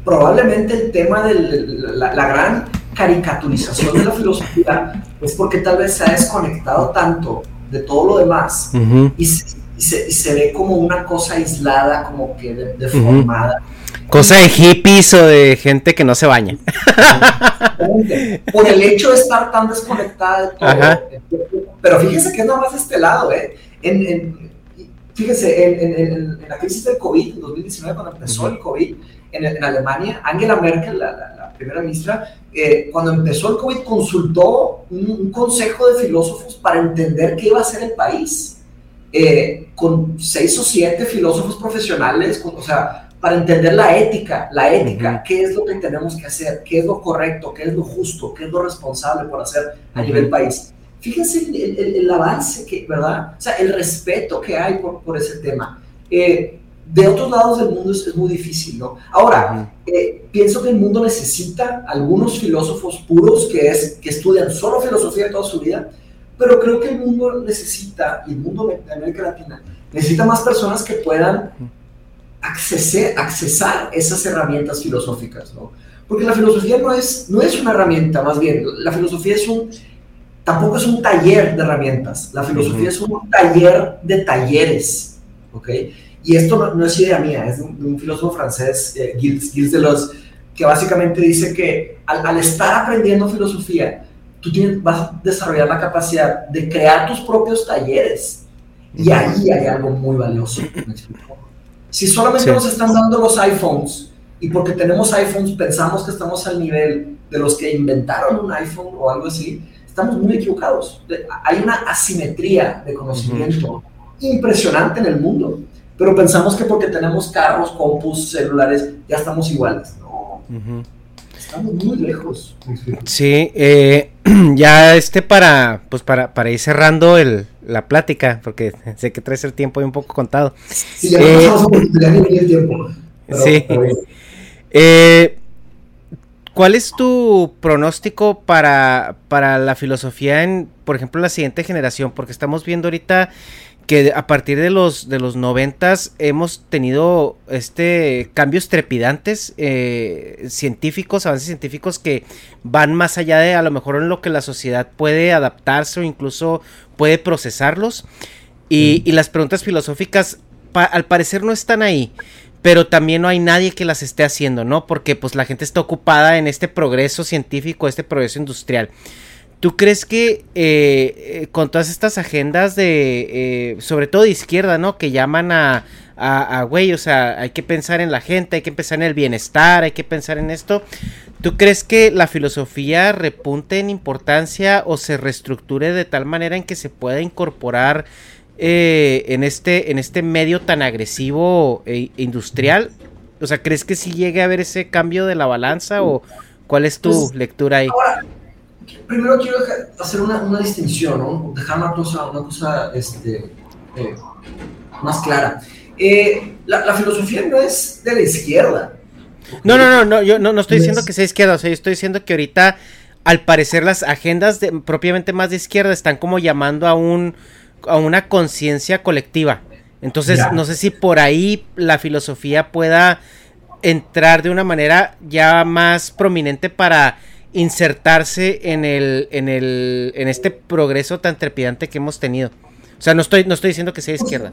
probablemente el tema de la, la gran caricaturización de la filosofía es porque tal vez se ha desconectado tanto de todo lo demás y, se, ve como una cosa aislada, como que deformada. Cosa de hippies o de gente que no se baña. Por el hecho de estar tan desconectada de todo. Pero fíjese que es nada más de este lado, ¿eh? En, fíjese, en, la crisis del COVID, en 2019, cuando empezó el COVID, en, Alemania, Angela Merkel, la, primera ministra, eh, cuando empezó el COVID, consultó un, consejo de filósofos para entender qué iba a hacer el país, eh, con seis o siete filósofos profesionales, o sea, para entender la ética, la ética, qué es lo que tenemos que hacer, qué es lo correcto, qué es lo justo, qué es lo responsable por hacer a nivel país. Fíjense el, avance que, ¿verdad? O sea, el respeto que hay por, por ese tema. Eh, de otros lados del mundo es, muy difícil, ¿no? Ahora, eh, pienso que el mundo necesita algunos filósofos puros que, es, que estudian solo filosofía toda su vida, pero creo que el mundo necesita, y el mundo de América Latina, necesita más personas que puedan acceder, accesar esas herramientas filosóficas, ¿no? Porque la filosofía no es, no es una herramienta, más bien, la filosofía es un, tampoco es un taller de herramientas, la filosofía es un taller de talleres, ¿ok? Y esto no, es idea mía, es de un, filósofo francés, eh, Gilles, Gilles, Deleuze, que básicamente dice que al, estar aprendiendo filosofía, tú tienes, vas a desarrollar la capacidad de crear tus propios talleres. Y ahí hay algo muy valioso. Si solamente nos están dando los iPhones y porque tenemos iPhones pensamos que estamos al nivel de los que inventaron un iPhone o algo así, estamos muy equivocados. Hay una asimetría de conocimiento impresionante en el mundo pero pensamos que porque tenemos carros, compus, celulares, ya estamos iguales. No, estamos muy lejos. Sí, eh, ya este para, pues para, para ir cerrando el, la plática, porque sé que traes el tiempo ahí un poco contado. Sí, ya eh, el tiempo. sí. Eh, ¿Cuál es tu pronóstico para, para la filosofía en, por ejemplo, la siguiente generación? Porque estamos viendo ahorita que a partir de los de los noventas hemos tenido este cambios trepidantes eh, científicos avances científicos que van más allá de a lo mejor en lo que la sociedad puede adaptarse o incluso puede procesarlos. Y, mm. las preguntas filosóficas al parecer no están ahí pero también no hay nadie que las esté haciendo no porque pues la gente está ocupada en este progreso científico este progreso industrial ¿Tú crees que eh, eh, con todas estas agendas de, eh, sobre todo de izquierda, ¿no? Que llaman a, a, güey, o sea, hay que pensar en la gente, hay que pensar en el bienestar, hay que pensar en esto. ¿Tú crees que la filosofía repunte en importancia o se reestructure de tal manera en que se pueda incorporar en, este, en este medio tan agresivo e industrial? O sea, ¿crees que sí llegue a haber ese cambio de la balanza o cuál es tu pues, lectura ahí? Primero quiero hacer una, una distinción, ¿no? dejar una cosa, una cosa este, eh, más clara. Eh, la, filosofía no es de la izquierda. No, no, no, no, yo no, no estoy diciendo que sea izquierda, o sea, yo estoy diciendo que ahorita, al parecer, las agendas de, propiamente más de izquierda están como llamando a un a una conciencia colectiva. Entonces, no sé si por ahí la filosofía pueda entrar de una manera ya más prominente para insertarse en el, en el, en este progreso tan trepidante que hemos tenido. O sea, no estoy, no estoy diciendo que sea izquierda.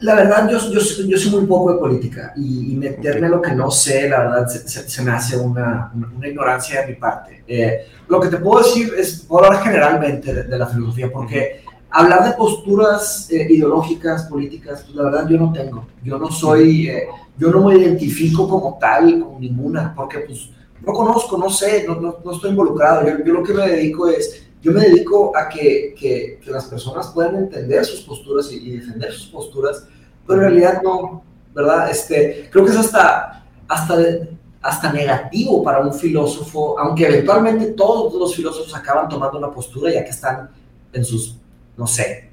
La verdad, yo, yo, yo soy muy poco de política y, meterme a lo que no sé, la verdad, se, me hace una, una, ignorancia de mi parte. Eh, lo que te puedo decir es, puedo hablar generalmente de, la filosofía, porque hablar de posturas eh, ideológicas, políticas, pues la verdad yo no tengo. Yo no soy, eh, yo no me identifico como tal, como ninguna, porque pues no conozco, no sé, no, no, estoy involucrado. Yo, lo que me dedico es, yo me dedico a que, que, las personas puedan entender sus posturas y, defender sus posturas, pero en realidad no, ¿verdad? Este, creo que es hasta, hasta, hasta negativo para un filósofo, aunque eventualmente todos los filósofos acaban tomando una postura ya que están en sus no sé,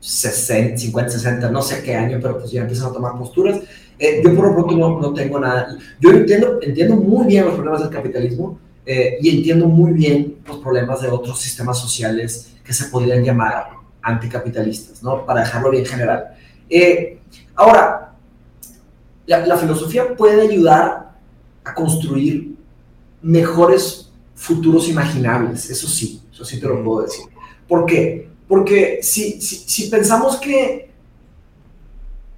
60, 50, 60, no sé qué año, pero pues ya empiezan a tomar posturas. Eh, yo por lo pronto no, no, tengo nada. Yo entiendo, entiendo muy bien los problemas del capitalismo eh, y entiendo muy bien los problemas de otros sistemas sociales que se podrían llamar anticapitalistas, ¿no? Para dejarlo bien general. Eh, ahora, la, la filosofía puede ayudar a construir mejores futuros imaginables, eso sí, eso sí te lo puedo decir. ¿Por qué? Porque si, si, pensamos que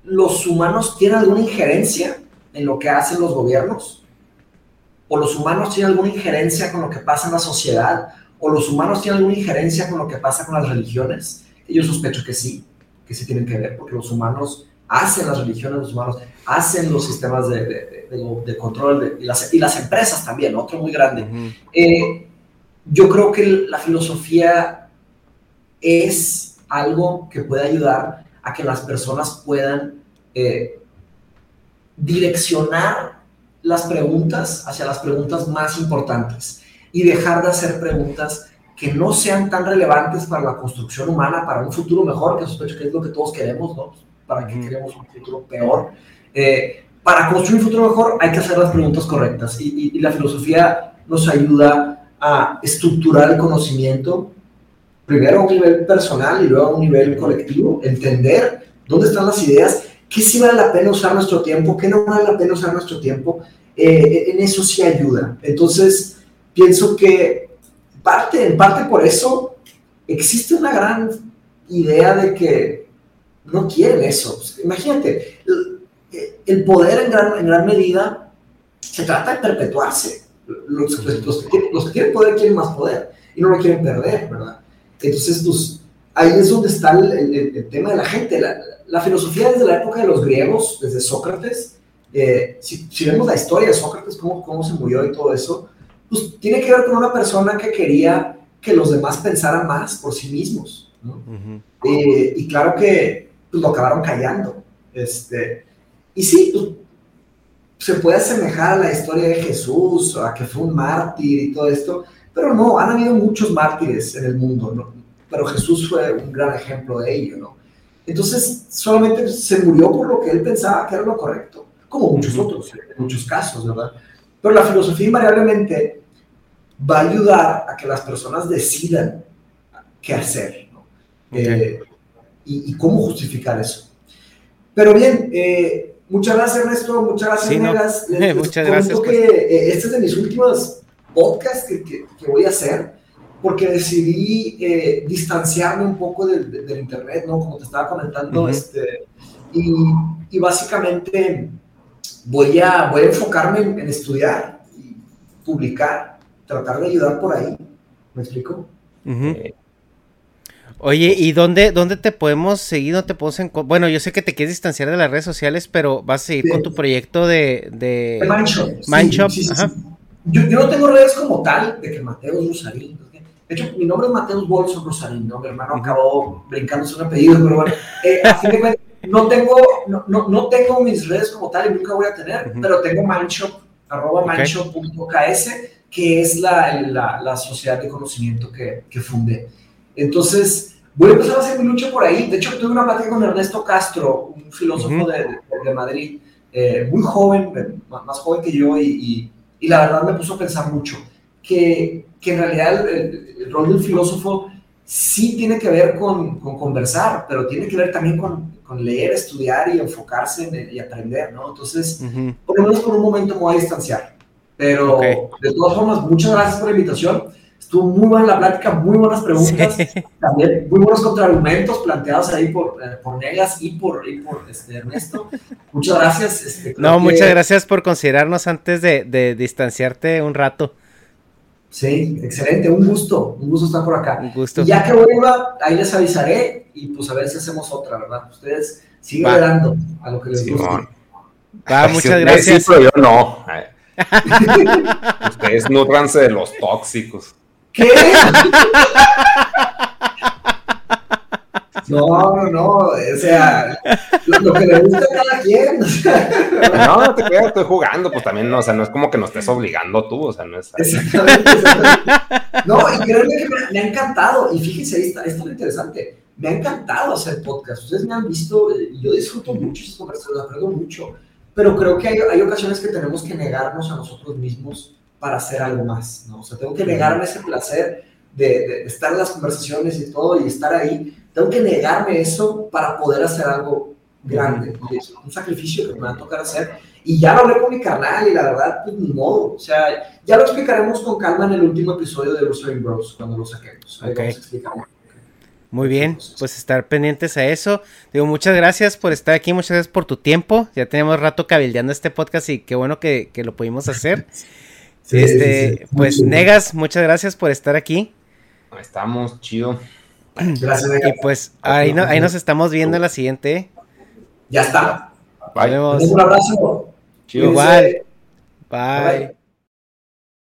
los humanos tienen alguna injerencia en lo que hacen los gobiernos, o los humanos tienen alguna injerencia con lo que pasa en la sociedad, o los humanos tienen alguna injerencia con lo que pasa con las religiones, yo sospecho que sí, que sí tienen que ver, porque los humanos hacen las religiones, los humanos hacen los sistemas de, de, control y, las, y, las, empresas también, otro muy grande. Eh, yo creo que la filosofía es algo que puede ayudar a que las personas puedan eh, direccionar las preguntas hacia las preguntas más importantes y dejar de hacer preguntas que no sean tan relevantes para la construcción humana, para un futuro mejor, que sospecho que es lo que todos queremos, ¿no? ¿Para que queremos un futuro peor? Eh, para construir un futuro mejor hay que hacer las preguntas correctas y la filosofía nos ayuda a estructurar el conocimiento primero a un nivel personal y luego a un nivel colectivo, entender dónde están las ideas, qué sí vale la pena usar nuestro tiempo, qué no vale la pena usar nuestro tiempo, eh, en eso sí ayuda. Entonces, pienso que parte, en parte por eso existe una gran idea de que no quieren eso. Imagínate, el, poder en gran, en gran medida se trata de perpetuarse. Los, los, que los que tienen poder quieren más poder y no lo quieren perder, ¿verdad? Entonces, pues ahí es donde está el, tema de la gente. La, filosofía desde la época de los griegos, desde Sócrates, eh, si, vemos la historia de Sócrates, cómo, cómo se murió y todo eso, pues tiene que ver con una persona que quería que los demás pensaran más por sí mismos. ¿no? Eh, y claro que pues, lo acabaron callando. Este, y sí, pues, se puede asemejar a la historia de Jesús, a que fue un mártir y todo esto, pero no, han habido muchos mártires en el mundo, ¿no? Pero Jesús fue un gran ejemplo de ello, ¿no? Entonces, solamente se murió por lo que él pensaba que era lo correcto, como muchos otros, en muchos casos, ¿verdad? Pero la filosofía invariablemente va a ayudar a que las personas decidan qué hacer, ¿no? Eh, y, cómo justificar eso. Pero bien, eh, muchas gracias Ernesto, muchas gracias sí, muchas gracias. Que, pues. eh, este es de mis últimas podcast que, que, voy a hacer, porque decidí eh, distanciarme un poco del, Internet, ¿no? Como te estaba comentando, este, y, y, básicamente voy a, voy a enfocarme en, estudiar y publicar, tratar de ayudar por ahí. ¿Me explico? Oye, ¿y dónde, dónde te podemos seguir? ¿Dónde te podemos Bueno, yo sé que te quieres distanciar de las redes sociales, pero vas a seguir con tu proyecto de... De, Mindshop. Ajá. Yo, yo, no tengo redes como tal de que Mateus Rosarín. De hecho, mi nombre es Mateus Bolso Rosarín, ¿no? Mi hermano acabó brincándose un apellido, pero bueno. Eh, no tengo, no, no, no, tengo mis redes como tal y nunca voy a tener, pero tengo Mindshop, arroba mindshop.ks, que es la, la, la, sociedad de conocimiento que, que fundé. Entonces, voy a empezar a hacer mi lucha por ahí. De hecho, tuve una plática con Ernesto Castro, un filósofo de, de, Madrid, eh, muy joven, más joven que yo, y, y y la verdad me puso a pensar mucho que, que en realidad el, rol del filósofo sí tiene que ver con, con conversar, pero tiene que ver también con, con leer, estudiar y enfocarse en, y aprender, ¿no? Entonces, por lo menos por un momento me voy a distanciar. Pero de todas formas, muchas gracias por la invitación. Estuvo muy buena la plática, muy buenas preguntas, también muy buenos contraargumentos planteados ahí por, eh, por Negas y por, y por este, Ernesto. Muchas gracias. Este, no, muchas gracias por considerarnos antes de, de, distanciarte un rato. Sí, excelente, un gusto, un gusto estar por acá. Un gusto. Y ya que vuelva, ahí les avisaré y pues a ver si hacemos otra, ¿verdad? Ustedes siguen Va. dando a lo que les guste. Simón. Va, muchas gracias. Sí, pero yo no. Ustedes nutranse de los tóxicos. ¿Qué? No, no, no, o sea, lo, lo que le gusta a cada quien. o sea, No, no te creas, estoy jugando, pues también, no, o sea, no es como que nos estés obligando tú, o sea, no es Exactamente, exactamente. No, y créanme que me, me ha encantado, y fíjense, ahí está, esto es lo interesante, me ha encantado hacer podcast, ustedes me han visto, eh, y yo disfruto mucho esas conversaciones, aprendo mucho, pero creo que hay, hay ocasiones que tenemos que negarnos a nosotros mismos para hacer algo más, ¿no? O sea, tengo que negarme ese placer de, estar en las conversaciones y todo, y estar ahí, tengo que negarme eso para poder hacer algo grande, y es un sacrificio que me va a tocar hacer, y ya lo hablé con mi canal, y la verdad, pues ni modo, o sea, ya lo explicaremos con calma en el último episodio de Usuary Bros, cuando lo saquemos. Ahí Ok. vamos a. Muy bien, pues estar pendientes a eso. Digo, muchas gracias por estar aquí, muchas gracias por tu tiempo. Ya tenemos rato cabildeando este podcast y qué bueno que, que lo pudimos hacer. Sí, este, sí, sí. pues chido. Negas, muchas gracias por estar aquí. Estamos, chido. Gracias, Y Vega. pues ahí, no- ahí nos estamos viendo en la siguiente. Ya está. Nos Bye. vemos. Un abrazo. Chido. Igual. Bye.